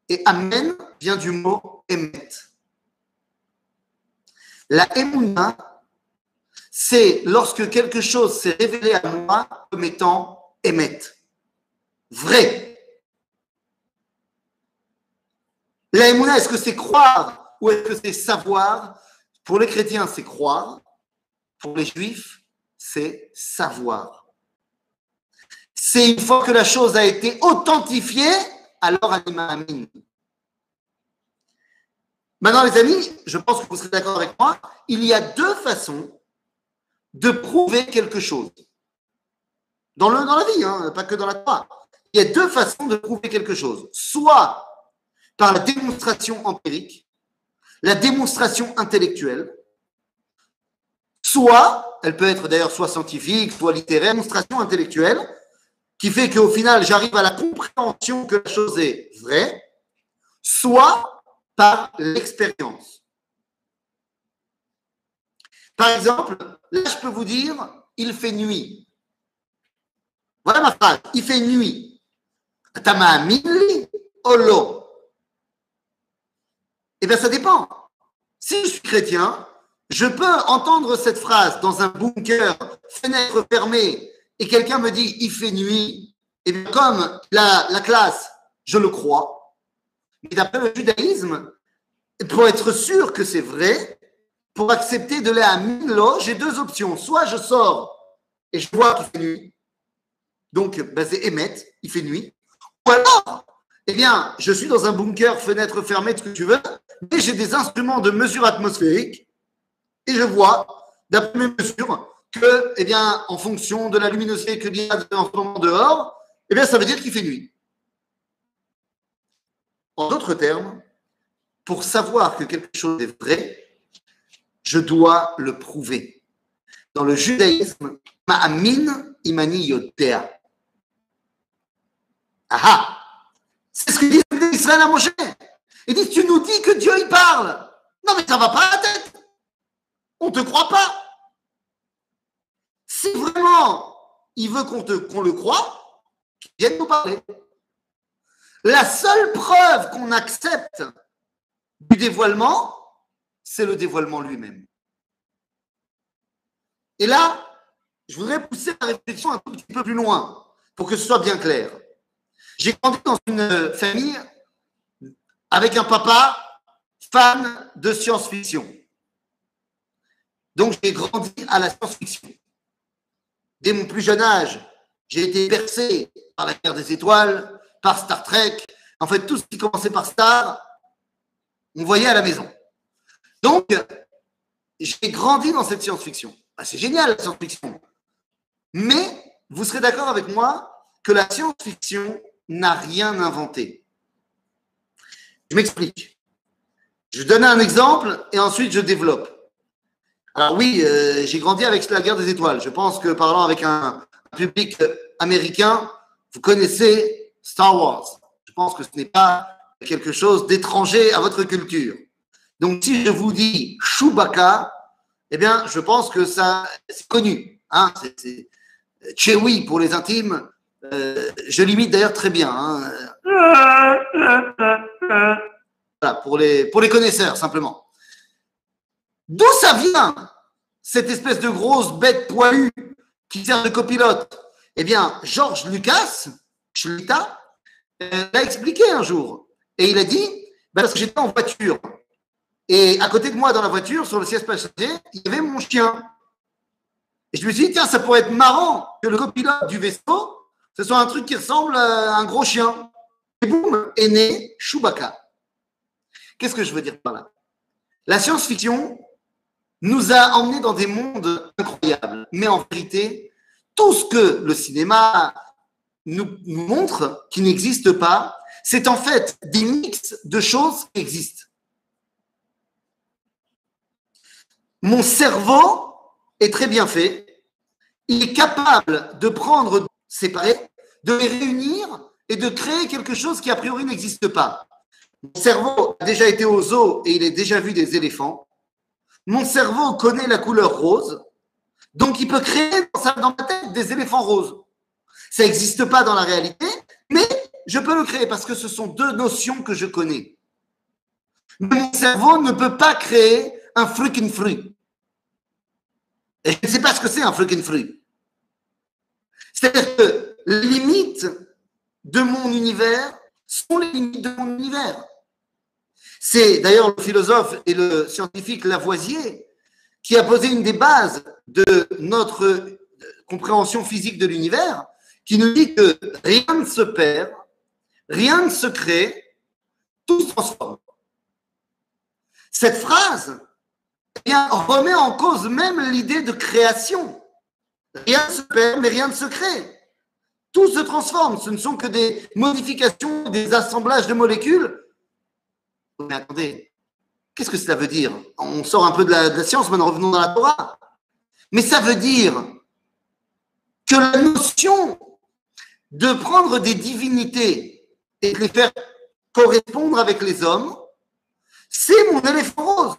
et amen vient du mot emet. La Emouna, c'est lorsque quelque chose s'est révélé à moi comme étant émet, vrai. La est-ce que c'est croire ou est-ce que c'est savoir? Pour les chrétiens, c'est croire. Pour les juifs, c'est savoir. C'est une fois que la chose a été authentifiée, alors anima amin. Maintenant, les amis, je pense que vous serez d'accord avec moi, il y a deux façons de prouver quelque chose. Dans, le, dans la vie, hein, pas que dans la foi. Il y a deux façons de prouver quelque chose. Soit par la démonstration empirique, la démonstration intellectuelle, soit, elle peut être d'ailleurs soit scientifique, soit littéraire, démonstration intellectuelle, qui fait qu'au final, j'arrive à la compréhension que la chose est vraie, soit par l'expérience. Par exemple, là, je peux vous dire, il fait nuit. Voilà ma phrase, il fait nuit. Tama olo. Eh bien, ça dépend. Si je suis chrétien, je peux entendre cette phrase dans un bunker, fenêtre fermée, et quelqu'un me dit il fait nuit. Et bien, comme la, classe, je le crois. Mais d'après le judaïsme, pour être sûr que c'est vrai, pour accepter de à Milo, j'ai deux options. Soit je sors et je vois qu'il fait nuit. Donc, ben, c'est émettre, il fait nuit. Ou alors, eh bien, je suis dans un bunker, fenêtre fermée, ce que tu veux, mais j'ai des instruments de mesure atmosphérique et je vois, d'après mes mesures, que, eh bien, en fonction de la luminosité qu'il y a en ce moment dehors, eh bien, ça veut dire qu'il fait nuit. En d'autres termes, pour savoir que quelque chose est vrai, je dois le prouver. Dans le judaïsme, ma'amin imani yotea. Ah C'est ce que dit Israël à Moshe. Ils disent, tu nous dis que Dieu, il parle. Non, mais ça va pas la tête. On ne te croit pas. Si vraiment il veut qu'on qu'on le croit, qu'il vienne nous parler. La seule preuve qu'on accepte du dévoilement, c'est le dévoilement lui-même. Et là, je voudrais pousser la réflexion un tout petit peu plus loin pour que ce soit bien clair. J'ai grandi dans une famille avec un papa fan de science-fiction. Donc j'ai grandi à la science-fiction. Dès mon plus jeune âge, j'ai été bercé par la guerre des étoiles, par Star Trek. En fait, tout ce qui commençait par Star, on voyait à la maison. Donc, j'ai grandi dans cette science-fiction. Ah, c'est génial la science-fiction. Mais vous serez d'accord avec moi que la science-fiction n'a rien inventé. Je m'explique. Je donne un exemple et ensuite je développe. Alors oui, euh, j'ai grandi avec la guerre des étoiles. Je pense que parlant avec un, public américain, vous connaissez Star Wars. Je pense que ce n'est pas quelque chose d'étranger à votre culture. Donc si je vous dis Chewbacca, eh bien, je pense que ça, c'est connu. Hein Chewie pour les intimes. Euh, je limite d'ailleurs très bien. Hein pour les, pour les connaisseurs, simplement. D'où ça vient, cette espèce de grosse bête poilue qui sert de copilote? Eh bien, Georges Lucas, Schlita, euh, l'a expliqué un jour. Et il a dit, ben, parce que j'étais en voiture. Et à côté de moi, dans la voiture, sur le siège passager, il y avait mon chien. Et je me suis dit, tiens, ça pourrait être marrant que le copilote du vaisseau, ce soit un truc qui ressemble à un gros chien. Et boum, est né Chewbacca. Qu'est-ce que je veux dire par là? La science-fiction nous a emmenés dans des mondes incroyables. Mais en vérité, tout ce que le cinéma nous, montre qui n'existe pas, c'est en fait des mix de choses qui existent. Mon cerveau est très bien fait. Il est capable de prendre séparés, de les réunir et de créer quelque chose qui a priori n'existe pas. Mon cerveau a déjà été au zoo et il a déjà vu des éléphants. Mon cerveau connaît la couleur rose, donc il peut créer dans, ma tête des éléphants roses. Ça n'existe pas dans la réalité, mais je peux le créer parce que ce sont deux notions que je connais. mon cerveau ne peut pas créer un freaking fruit. Et je ne sais pas ce que c'est un freaking fruit. C'est-à-dire que les limites de mon univers sont les limites de mon univers. C'est d'ailleurs le philosophe et le scientifique Lavoisier qui a posé une des bases de notre compréhension physique de l'univers, qui nous dit que rien ne se perd, rien ne se crée, tout se transforme. Cette phrase eh remet en cause même l'idée de création. Rien ne se perd, mais rien ne se crée. Tout se transforme. Ce ne sont que des modifications, des assemblages de molécules mais attendez, qu'est-ce que cela veut dire? On sort un peu de la, science, maintenant revenons dans la Torah. Mais ça veut dire que la notion de prendre des divinités et de les faire correspondre avec les hommes, c'est mon éléphant rose.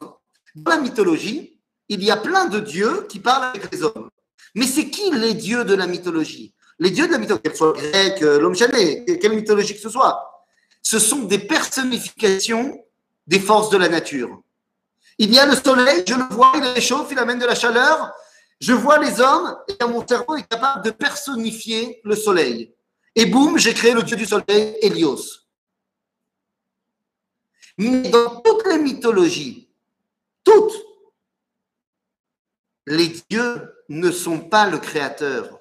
Dans la mythologie, il y a plein de dieux qui parlent avec les hommes. Mais c'est qui les dieux de la mythologie? Les dieux de la mythologie, qu'elle soit grecque, l'homme quelle mythologie que ce soit, ce sont des personnifications des forces de la nature. Il y a le soleil, je le vois, il réchauffe, il amène de la chaleur. Je vois les hommes et mon cerveau est capable de personnifier le soleil. Et boum, j'ai créé le dieu du soleil, Hélios. Mais dans toutes les mythologies, les dieux ne sont pas le créateur.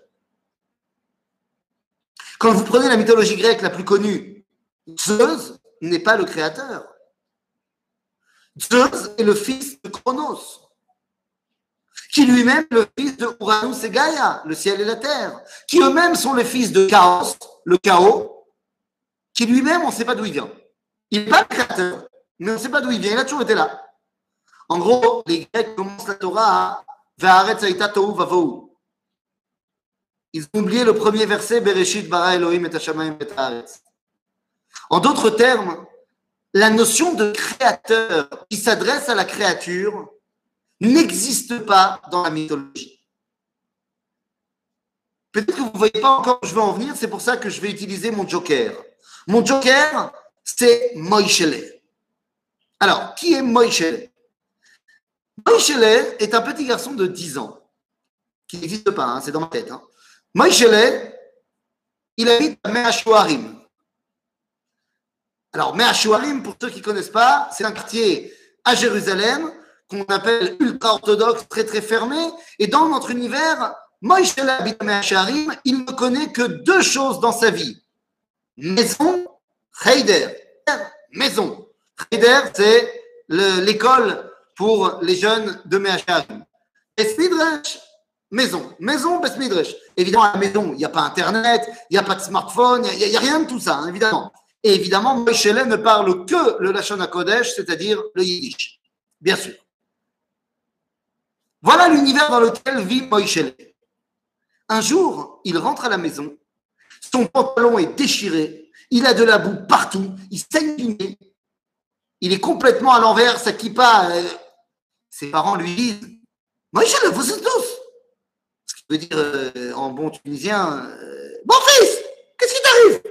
Quand vous prenez la mythologie grecque la plus connue, Zeus n'est pas le créateur. Zeus est le fils de Chronos, qui lui-même est le fils de Uranus et Gaïa, le ciel et la terre, qui eux-mêmes sont les fils de Chaos, le chaos, qui lui-même, on ne sait pas d'où il vient. Il n'est pas le créateur, mais on ne sait pas d'où il vient, il a toujours été là. En gros, les Grecs commencent la Torah à Ils ont oublié le premier verset, Bereshit bara Elohim et et En d'autres termes, la notion de créateur qui s'adresse à la créature n'existe pas dans la mythologie. Peut-être que vous ne voyez pas encore où je veux en venir, c'est pour ça que je vais utiliser mon joker. Mon joker, c'est Moïchele. Alors, qui est Moïchele Moïchele est un petit garçon de 10 ans, qui n'existe pas, hein, c'est dans ma tête. Hein. Il habite à Meachuarim. Alors, Me'ashuarim, pour ceux qui ne connaissent pas, c'est un quartier à Jérusalem qu'on appelle ultra-orthodoxe, très très fermé. Et dans notre univers, Moïse habite à Me'ashuarim, il ne connaît que deux choses dans sa vie. Maison, Heider. Maison. Heider, c'est l'école pour les jeunes de Me'ashuarim. Besmidresh, maison. Maison, Besmidresh. Évidemment, à la maison, il n'y a pas Internet, il n'y a pas de smartphone, il n'y a, rien de tout ça, hein, évidemment. Et évidemment, Moïse ne parle que le Lachon HaKodesh, c'est-à-dire le Yiddish. Bien sûr. Voilà l'univers dans lequel vit Moïse Un jour, il rentre à la maison, son pantalon est déchiré, il a de la boue partout, il saigne du nez, il est complètement à l'envers, sa kippa. Ses parents lui disent Moïse, vous êtes tous Ce qui veut dire euh, en bon tunisien euh, Bon fils, qu'est-ce qui t'arrive?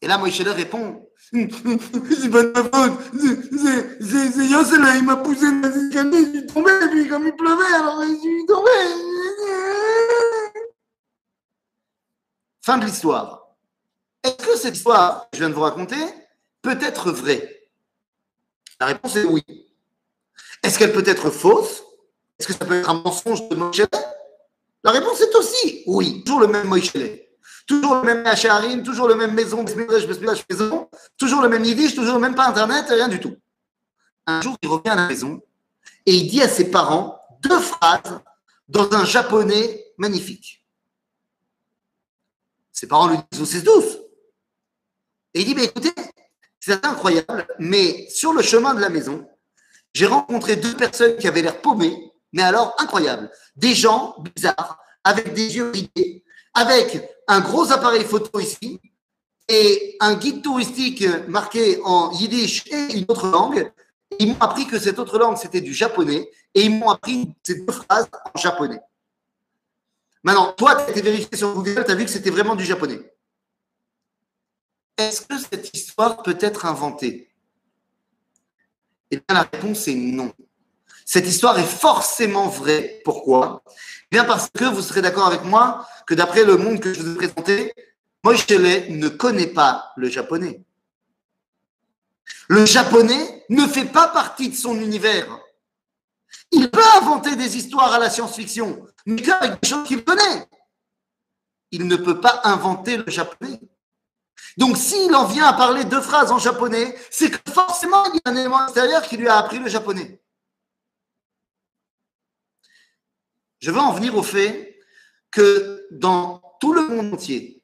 Et là, Moïse répond <laughs> C'est pas de ma faute. C'est- Yossel, il m'a poussé dans les escaliers, je suis tombé, et puis comme il pleuvait, alors je suis tombé. Fin de l'histoire. Est-ce que cette histoire que je viens de vous raconter peut être vraie? La réponse est oui. Est-ce qu'elle peut être fausse? Est-ce que ça peut être un mensonge de Moïse? La réponse est aussi oui. Toujours le même Moïse. Toujours le même Hacharim, toujours le même maison, maison, toujours le même Yiddish, toujours le même pas Internet, rien du tout. Un jour, il revient à la maison et il dit à ses parents deux phrases dans un japonais magnifique. Ses parents lui disent au 6-12. Et il dit, écoutez, c'est incroyable, mais sur le chemin de la maison, j'ai rencontré deux personnes qui avaient l'air paumées, mais alors incroyable. Des gens bizarres, avec des yeux ridés, avec un gros appareil photo ici, et un guide touristique marqué en yiddish et une autre langue. Ils m'ont appris que cette autre langue, c'était du japonais, et ils m'ont appris ces deux phrases en japonais. Maintenant, toi, tu as été vérifié sur Google, tu as vu que c'était vraiment du japonais. Est-ce que cette histoire peut être inventée? Eh bien, la réponse est non. Cette histoire est forcément vraie. Pourquoi? Eh Bien parce que vous serez d'accord avec moi que d'après le monde que je vous ai présenté, Moïse ne connaît pas le japonais. Le japonais ne fait pas partie de son univers. Il peut inventer des histoires à la science-fiction, mais qu'avec des choses qu'il connaît. Il ne peut pas inventer le japonais. Donc, s'il en vient à parler deux phrases en japonais, c'est que forcément, il y a un élément extérieur qui lui a appris le japonais. Je veux en venir au fait que dans tout le monde entier,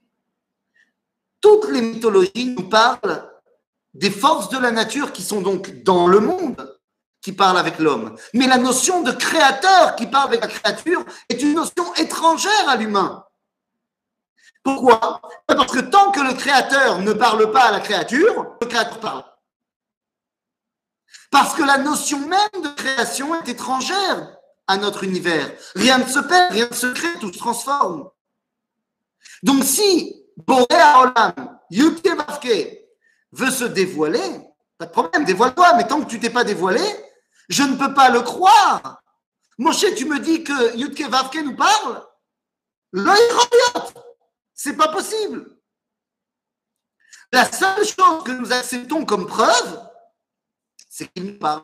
toutes les mythologies nous parlent des forces de la nature qui sont donc dans le monde, qui parlent avec l'homme. Mais la notion de créateur qui parle avec la créature est une notion étrangère à l'humain. Pourquoi? Parce que tant que le créateur ne parle pas à la créature, le créateur parle. Parce que la notion même de création est étrangère à notre univers. Rien ne se perd, rien ne se crée, tout se transforme. Donc si Boré Olam, Vavke, veut se dévoiler, pas de problème, dévoile-toi, mais tant que tu t'es pas dévoilé, je ne peux pas le croire. Moshe, tu me dis que Yutke Vavke nous parle? L'œil c'est pas possible. La seule chose que nous acceptons comme preuve, c'est qu'il nous parle.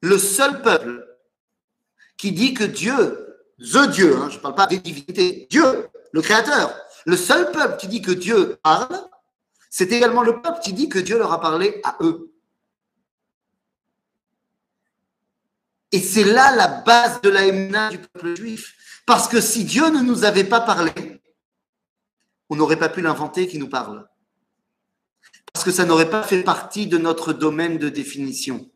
Le seul peuple qui dit que Dieu, the Dieu, hein, je ne parle pas des divinités, Dieu, le Créateur, le seul peuple qui dit que Dieu parle, c'est également le peuple qui dit que Dieu leur a parlé à eux. Et c'est là la base de la du peuple juif. Parce que si Dieu ne nous avait pas parlé, on n'aurait pas pu l'inventer qui nous parle. Parce que ça n'aurait pas fait partie de notre domaine de définition.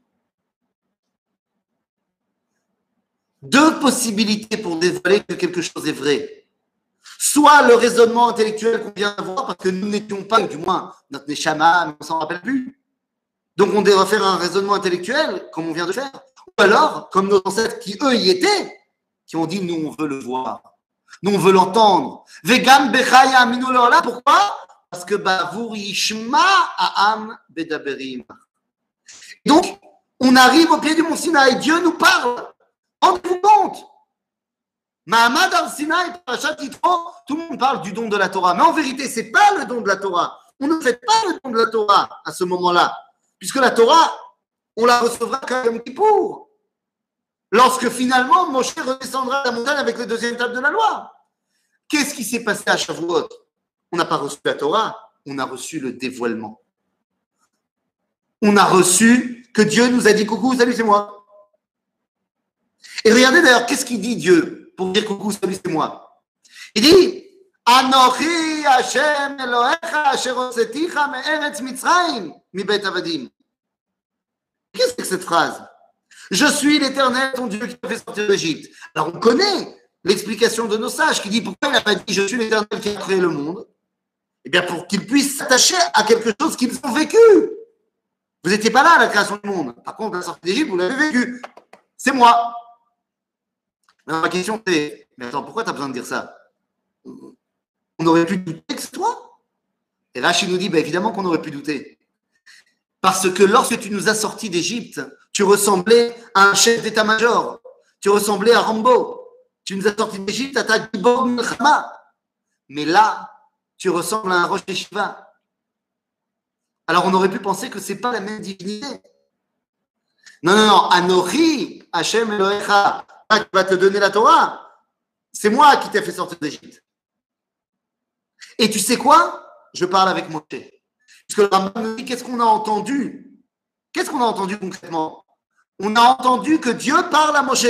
Deux possibilités pour dévoiler que quelque chose est vrai. Soit le raisonnement intellectuel qu'on vient d'avoir, parce que nous n'étions pas, du moins notre neshama, on ne s'en rappelle plus. Donc on devrait faire un raisonnement intellectuel, comme on vient de faire. Ou alors, comme nos ancêtres qui, eux, y étaient, qui ont dit nous on veut le voir, nous on veut l'entendre. Vegam bechaya là pourquoi? Parce que bavour yishma aam bedaberim. Donc on arrive au pied du mont Sinaï, Dieu nous parle. Rendez-vous compte Mahamad al-Sinaï, tout le monde parle du don de la Torah. Mais en vérité, ce n'est pas le don de la Torah. On ne fait pas le don de la Torah à ce moment-là. Puisque la Torah, on la recevra comme pour lorsque finalement Moshe redescendra la montagne avec le deuxième table de la loi. Qu'est-ce qui s'est passé à Shavuot? On n'a pas reçu la Torah, on a reçu le dévoilement. On a reçu que Dieu nous a dit coucou, salut, c'est moi. Et regardez d'ailleurs, qu'est-ce qu'il dit Dieu pour dire coucou, salut, c'est moi? Il dit Anochi Hashem Elohecha Mitzrayim mi Bet Avadim. Qu'est-ce que cette phrase? Je suis l'Éternel, ton Dieu qui t'a fait sortir d'Égypte. Alors on connaît l'explication de nos sages qui dit pourquoi il n'a pas dit je suis l'Éternel qui a créé le monde Eh bien pour qu'ils puissent s'attacher à quelque chose qu'ils ont vécu. Vous n'étiez pas là à la création du monde. Par contre, la sortie d'Égypte, vous l'avez vécu. C'est moi. ma question c'est, mais attends, pourquoi tu as besoin de dire ça? On aurait pu douter que c'est toi. Et Rachid nous dit, bah, évidemment qu'on aurait pu douter. Parce que lorsque tu nous as sortis d'Égypte, tu ressemblais à un chef d'état-major. Tu ressemblais à Rambo. Tu nous as sortis d'Égypte à ta Gibor Milchama. Mais là, tu ressembles à un roche Shiva. Alors on aurait pu penser que c'est pas la même dignité. Non, non, non. Anori, Hachem Elohecha, qui va te donner la Torah. C'est moi qui t'ai fait sortir d'Égypte. Et tu sais quoi? Je parle avec Moshe. Parce que le Rambam nous dit qu'est-ce qu'on a entendu? Qu'est-ce qu'on a entendu concrètement? On a entendu que Dieu parle à Moshe.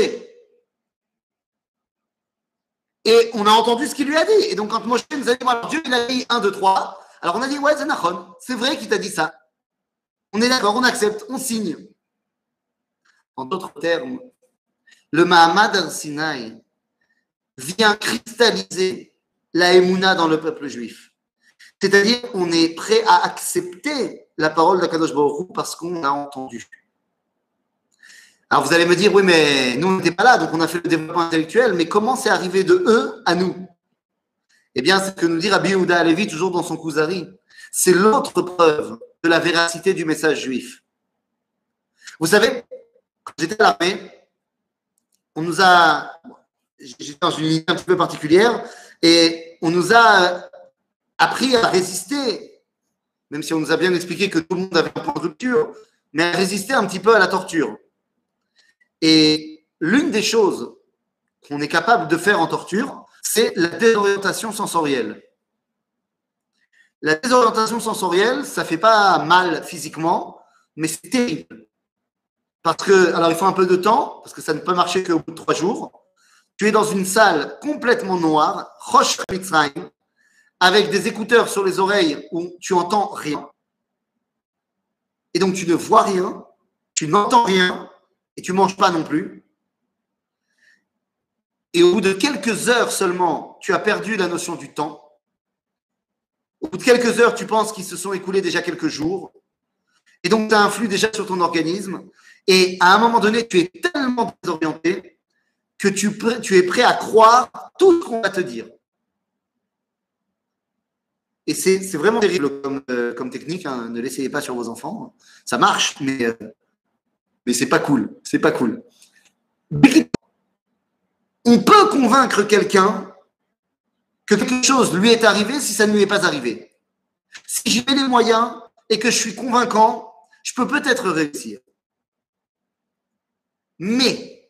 Et on a entendu ce qu'il lui a dit. Et donc, quand Moshe nous a dit, alors Dieu, il a dit 1, 2, 3, alors on a dit, ouais, c'est c'est vrai qu'il t'a dit ça. On est d'accord, on accepte, on signe. En d'autres termes, le Mahamad al-Sinaï vient cristalliser la Emouna dans le peuple juif. C'est-à-dire, on est prêt à accepter la parole d'Akadosh Baruch parce qu'on a entendu. Alors vous allez me dire, oui, mais nous, on n'était pas là, donc on a fait le développement intellectuel, mais comment c'est arrivé de eux à nous? Eh bien, c'est ce que nous dit Rabbi Yehuda Alevi, toujours dans son Kuzari. C'est l'autre preuve de la véracité du message juif. Vous savez, quand j'étais à l'armée, on nous a. J'étais dans une ligne un petit peu particulière, et on nous a appris à résister, même si on nous a bien expliqué que tout le monde avait un point de rupture, mais à résister un petit peu à la torture. Et l'une des choses qu'on est capable de faire en torture, c'est la désorientation sensorielle. La désorientation sensorielle, ça ne fait pas mal physiquement, mais c'est terrible. Parce que, alors il faut un peu de temps, parce que ça ne peut marcher qu'au bout de trois jours. Tu es dans une salle complètement noire, Roche Mitzrayim, avec des écouteurs sur les oreilles où tu entends rien. Et donc tu ne vois rien, tu n'entends rien, et tu manges pas non plus. Et au bout de quelques heures seulement, tu as perdu la notion du temps. Au bout de quelques heures, tu penses qu'ils se sont écoulés déjà quelques jours. Et donc, tu as un flux déjà sur ton organisme. Et à un moment donné, tu es tellement désorienté que tu es prêt à croire tout ce qu'on va te dire. Et c'est vraiment terrible comme, euh, technique. Hein. Ne l'essayez pas sur vos enfants. Ça marche, mais euh, mais c'est pas cool. C'est pas cool. On peut convaincre quelqu'un que quelque chose lui est arrivé si ça ne lui est pas arrivé. Si j'ai les moyens et que je suis convaincant, je peux peut-être réussir. Mais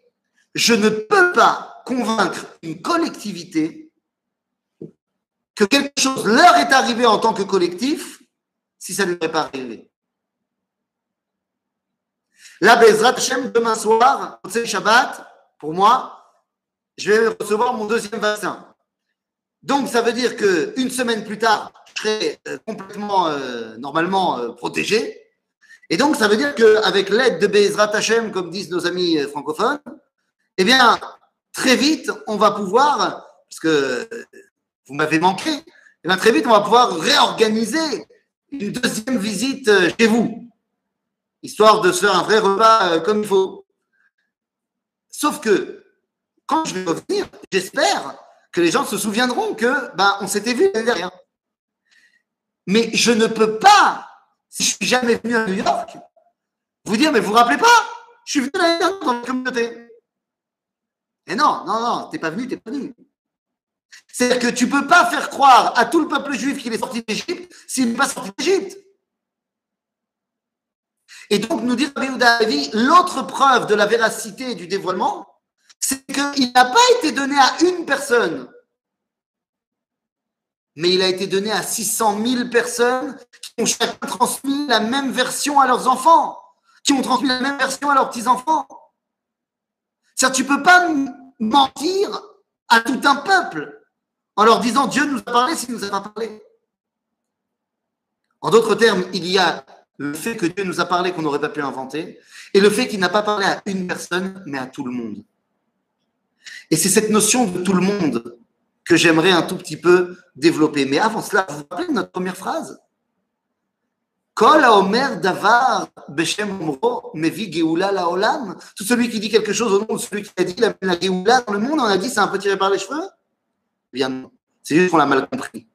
je ne peux pas convaincre une collectivité que quelque chose leur est arrivé en tant que collectif si ça ne lui est pas arrivé. Là, Bezrat Hashem, demain soir, c'est Shabbat, pour moi, je vais recevoir mon deuxième vaccin. Donc, ça veut dire qu'une semaine plus tard, je serai euh, complètement, euh, normalement, euh, protégé. Et donc, ça veut dire qu'avec l'aide de Bezrat Hashem, comme disent nos amis francophones, eh bien, très vite, on va pouvoir, parce que vous m'avez manqué, eh bien, très vite, on va pouvoir réorganiser une deuxième visite chez vous histoire de se faire un vrai repas euh, comme il faut. Sauf que quand je vais revenir, j'espère que les gens se souviendront que ben, on s'était vu l'année dernière. Mais je ne peux pas, si je suis jamais venu à New York, vous dire, mais vous vous rappelez pas, je suis venu l'année dernière dans la communauté. Et non, non, non, t'es pas venu, t'es pas venu. C'est-à-dire que tu peux pas faire croire à tout le peuple juif qu'il est sorti d'Égypte s'il n'est pas sorti d'Égypte. Et donc, nous dit Rabbi l'autre preuve de la véracité du dévoilement, c'est qu'il n'a pas été donné à une personne, mais il a été donné à 600 000 personnes qui ont chacun transmis la même version à leurs enfants, qui ont transmis la même version à leurs petits-enfants. C'est-à-dire, tu ne peux pas mentir à tout un peuple en leur disant Dieu nous a parlé s'il nous a pas parlé. En d'autres termes, il y a le fait que Dieu nous a parlé qu'on n'aurait pas pu inventer, et le fait qu'il n'a pas parlé à une personne, mais à tout le monde. Et c'est cette notion de tout le monde que j'aimerais un tout petit peu développer. Mais avant cela, vous vous rappelez de notre première phrase? Omer Davar Beshem Mevi Geoula Laolam. Tout celui qui dit quelque chose au nom de celui qui a dit la, Geoula dans le monde, on a dit c'est un peu tiré par les cheveux? Bien, c'est juste qu'on l'a mal compris.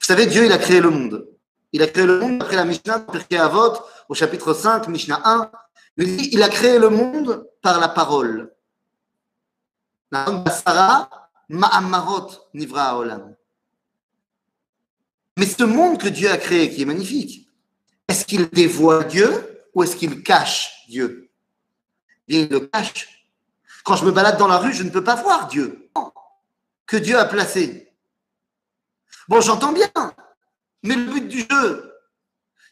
Vous savez, Dieu, il a créé le monde. Il a créé le monde après la Mishnah, Pirkei Avot, au chapitre 5, Mishnah 1. Il dit, il a créé le monde par la parole. Mais ce monde que Dieu a créé, qui est magnifique, est-ce qu'il dévoile Dieu ou est-ce qu'il cache Dieu? Il le cache. Quand je me balade dans la rue, je ne peux pas voir Dieu. Que Dieu a placé. Bon, j'entends bien, mais le but du jeu,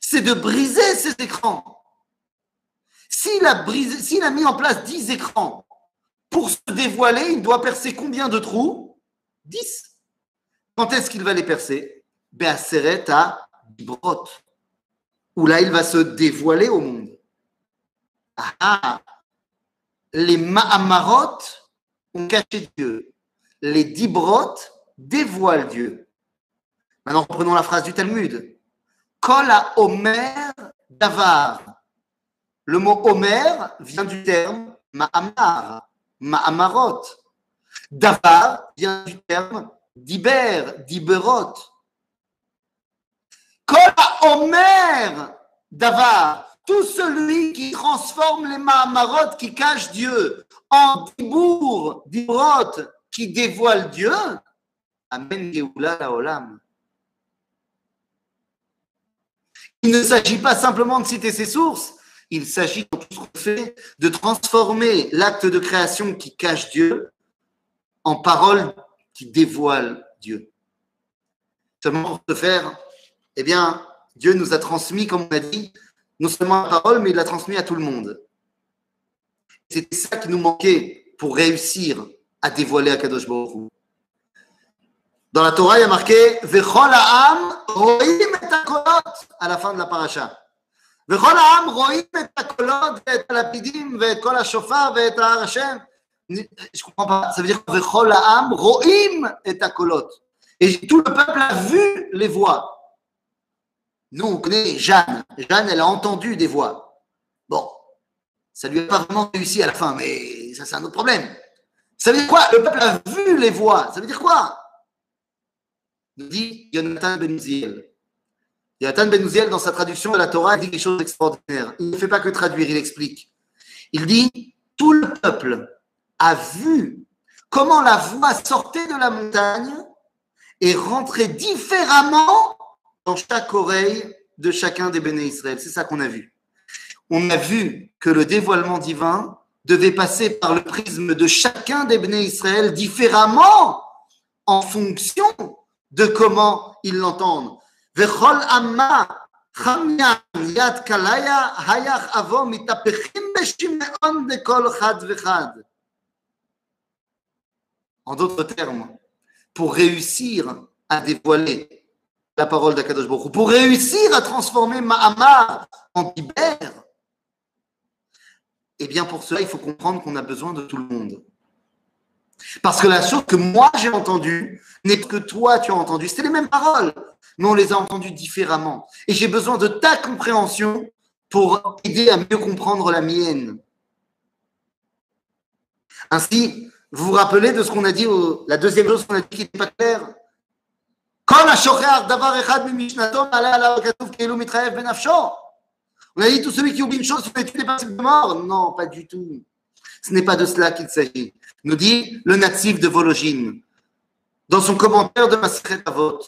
c'est de briser ces écrans. S'il a, mis en place 10 écrans pour se dévoiler, il doit percer combien de trous? 10. Quand est-ce qu'il va les percer? Beaseret à Brot, où là il va se dévoiler au monde. Ah, ah. les Mahamarot ont caché Dieu. Les Dibrot dévoilent Dieu. Maintenant, reprenons la phrase du Talmud. Kol Omer Davar. Le mot Omer vient du terme Ma'amar, Ma'amarot. Davar vient du terme Diber, Diberot. Kol Omer Davar, tout celui qui transforme les Mahamarot qui cachent Dieu en Dibour, Dibrot qui dévoile Dieu, Olam. Il ne s'agit pas simplement de citer ses sources, il s'agit dans tout ce qu'on fait de transformer l'acte de création qui cache Dieu en parole qui dévoile Dieu. Seulement pour ce faire, eh bien, Dieu nous a transmis, comme on a dit, non seulement la parole, mais il l'a transmis à tout le monde. C'était ça qui nous manquait pour réussir à dévoiler à Kadosh Baruch Dans la Torah, il y a marqué Vechol roim et akolot à la fin de la paracha. Je comprends pas. Ça veut dire Vechol et tout le peuple a vu les voix. Nous, on connaît Jeanne. Jeanne, elle a entendu des voix. Bon, ça lui a pas vraiment réussi à la fin, mais ça, c'est un autre problème. Ça veut dire quoi? Le peuple a vu les voix. Ça veut dire quoi? Nous dit Jonathan Benouziel. Jonathan Benouziel, dans sa traduction de la Torah, dit quelque chose d'extraordinaire. Il ne fait pas que traduire, il explique. Il dit Tout le peuple a vu comment la voix sortait de la montagne et rentrait différemment dans chaque oreille de chacun des béné Israël. C'est ça qu'on a vu. On a vu que le dévoilement divin devait passer par le prisme de chacun des béné Israël différemment en fonction de comment ils l'entendent. En d'autres termes, pour réussir à dévoiler la parole d'Akadosh Baruch pour réussir à transformer Mahamar en Tiber, eh bien pour cela, il faut comprendre qu'on a besoin de tout le monde. Parce que la chose que moi j'ai entendue n'est que toi tu as entendu. C'était les mêmes paroles, mais on les a entendues différemment. Et j'ai besoin de ta compréhension pour aider à mieux comprendre la mienne. Ainsi, vous vous rappelez de ce qu'on a dit, la deuxième chose qu'on a dit qui n'était pas claire? On a dit tout celui qui oublie une chose, il fait pas de mort? Non, pas du tout. Ce n'est pas de cela qu'il s'agit. Nous dit le natif de Vologine, dans son commentaire de Maseret Avot.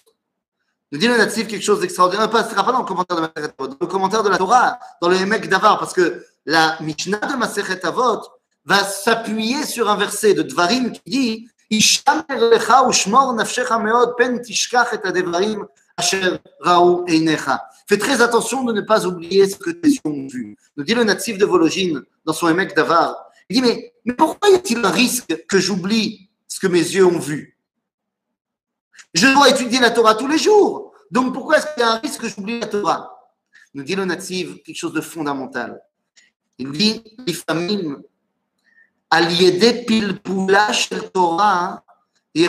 Nous dit le natif quelque chose d'extraordinaire. Pas, pas dans le commentaire de Maseret Avot, dans le commentaire de la Torah, dans le Emek Davar, parce que la Mishnah de Maseret Avot va s'appuyer sur un verset de Dvarim qui dit Fais très attention de ne pas oublier ce que tes yeux ont vu. Nous dit le natif de Vologine dans son émec d'Avar. Il dit mais, pourquoi y a-t-il un risque que j'oublie ce que mes yeux ont vu? Je dois étudier la Torah tous les jours. Donc pourquoi est-ce qu'il y a un risque que j'oublie la Torah? Nous dit le natif quelque chose de fondamental. Il dit l'ifamim aliédé pilpula shel Torah hein, des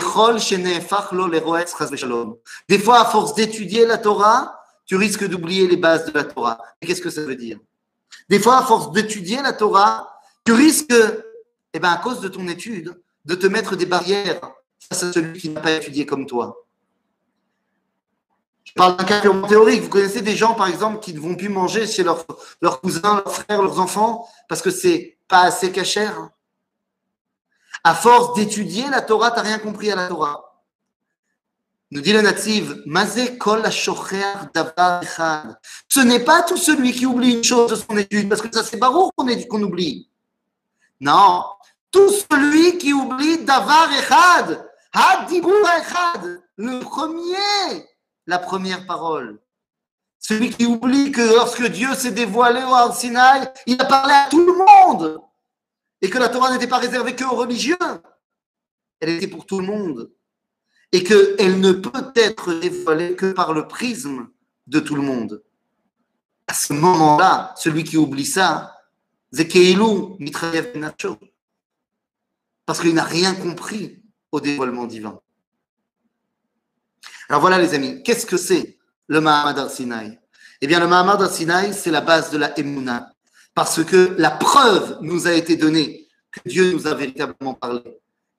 fois, à force d'étudier la Torah, tu risques d'oublier les bases de la Torah. Qu'est-ce que ça veut dire? Des fois, à force d'étudier la Torah, tu risques, eh ben, à cause de ton étude, de te mettre des barrières face à celui qui n'a pas étudié comme toi. Je parle d'un cas théorique. Vous connaissez des gens, par exemple, qui ne vont plus manger chez leurs, cousins, leurs frères, leurs enfants, parce que c'est pas assez cachère? À force d'étudier la Torah, t'as rien compris à la Torah. Nous dit le natif, kol. Ce n'est pas tout celui qui oublie une chose de son étude, parce que ça c'est barour qu'on qu'on oublie. Non, tout celui qui oublie davar echad, hadibur echad, le premier, la première parole. Celui qui oublie que lorsque Dieu s'est dévoilé au Sinaï, il a parlé à tout le monde. Et que la Torah n'était pas réservée qu'aux religieux. Elle était pour tout le monde. Et qu'elle ne peut être dévoilée que par le prisme de tout le monde. À ce moment-là, celui qui oublie ça, Zekeilou Mitrayev Nacho. Parce qu'il n'a rien compris au dévoilement divin. Alors voilà les amis, qu'est-ce que c'est le Mahamad Arsinaï Eh bien le Mahamad Arsinaï, c'est la base de la Emouna. Parce que la preuve nous a été donnée que Dieu nous a véritablement parlé.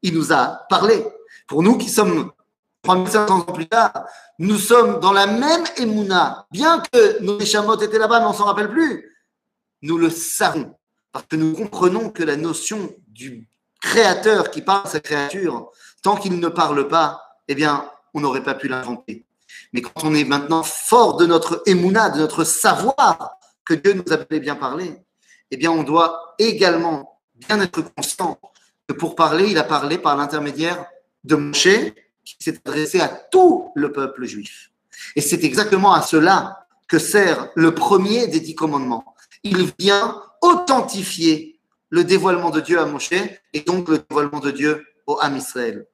Il nous a parlé. Pour nous qui sommes 3500 ans plus tard, nous sommes dans la même Emouna. Bien que nos échamotes étaient là-bas, mais on s'en rappelle plus. Nous le savons. Parce que nous comprenons que la notion du créateur qui parle à sa créature, tant qu'il ne parle pas, eh bien, on n'aurait pas pu l'inventer. Mais quand on est maintenant fort de notre émouna, de notre savoir que Dieu nous a bien parlé, eh bien, on doit également bien être conscient que pour parler, il a parlé par l'intermédiaire de Moshe, qui s'est adressé à tout le peuple juif. Et c'est exactement à cela que sert le premier des dix commandements. Il vient authentifier le dévoilement de Dieu à Moshe et donc le dévoilement de Dieu au Ham Israël.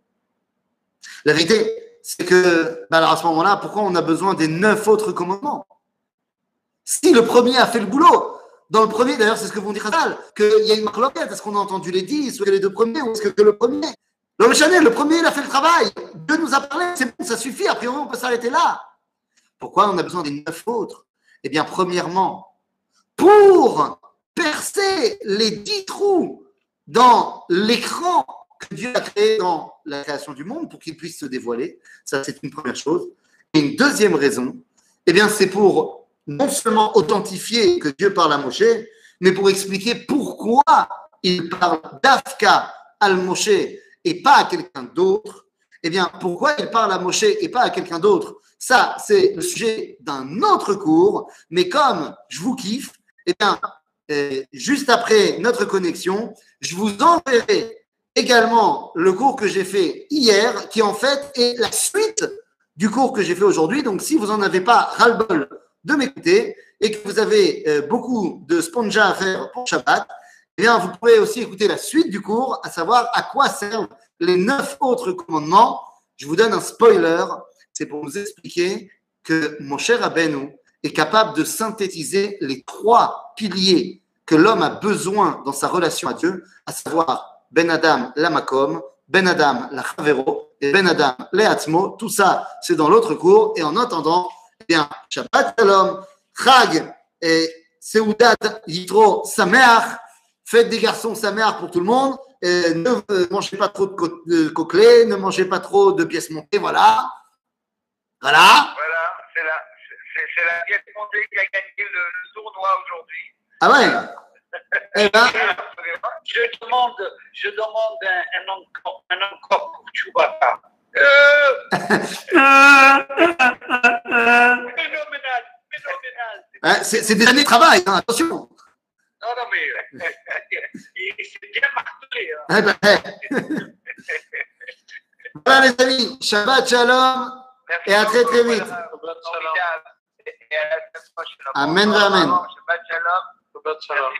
La vérité, c'est que, alors à ce moment-là, pourquoi on a besoin des neuf autres commandements? Si le premier a fait le boulot, dans le premier, d'ailleurs, c'est ce que vont dire Hazal, qu'il y a une marloquette, est-ce qu'on a entendu les dix, ou les deux premiers, ou est-ce que, que le premier Le Chanel, le premier, il a fait le travail, Dieu nous a parlé, c'est bon, ça suffit, a priori, on peut s'arrêter là. Pourquoi on a besoin des neuf autres? Eh bien, premièrement, pour percer les dix trous dans l'écran que Dieu a créé dans la création du monde pour qu'il puisse se dévoiler. Ça, c'est une première chose. Et une deuxième raison, eh bien, c'est pour non seulement authentifier que Dieu parle à Moshe, mais pour expliquer pourquoi il parle d'Afka al Moshe et pas à quelqu'un d'autre. Eh bien, pourquoi il parle à Moshe et pas à quelqu'un d'autre? Ça, c'est le sujet d'un autre cours. Mais comme je vous kiffe, eh bien, euh, juste après notre connexion, je vous enverrai également le cours que j'ai fait hier, qui en fait est la suite du cours que j'ai fait aujourd'hui. Donc, si vous n'en avez pas ras-le-bol de m'écouter et que vous avez euh, beaucoup de sponja à faire pour Shabbat, eh bien, vous pouvez aussi écouter la suite du cours, à savoir à quoi servent les neuf autres commandements. Je vous donne un spoiler, c'est pour vous expliquer que mon cher Abenou est capable de synthétiser les trois piliers que l'homme a besoin dans sa relation à Dieu, à savoir Ben Adam la Makom, Ben Adam la Chavero et Ben Adam le Atzmo. Tout ça, c'est dans l'autre cours. Et en attendant, bien, Shabbat Shalom, Chag et Seudat Yitro Sameach, faites des garçons Sameach pour tout le monde. Et ne euh, mangez pas trop de, co- de coquelets, ne mangez pas trop de pièces montées, voilà. Voilà. Voilà, c'est la, c'est la pièce montée qui a gagné le, le tournoi aujourd'hui. Ah ouais Eh ben, Je demande, je demande un, un encore, un encore pour Chewbacca. Euh, phénoménal, phénoménal. hein, c'est c'est des années de travail, hein, attention. Non, non, mais il, <laughs> il s'est bien martelé. Hein. Eh ben, eh. voilà les amis, Shabbat Shalom. Merci Et à très, très vite. Amen, amen. Shabbat shalom.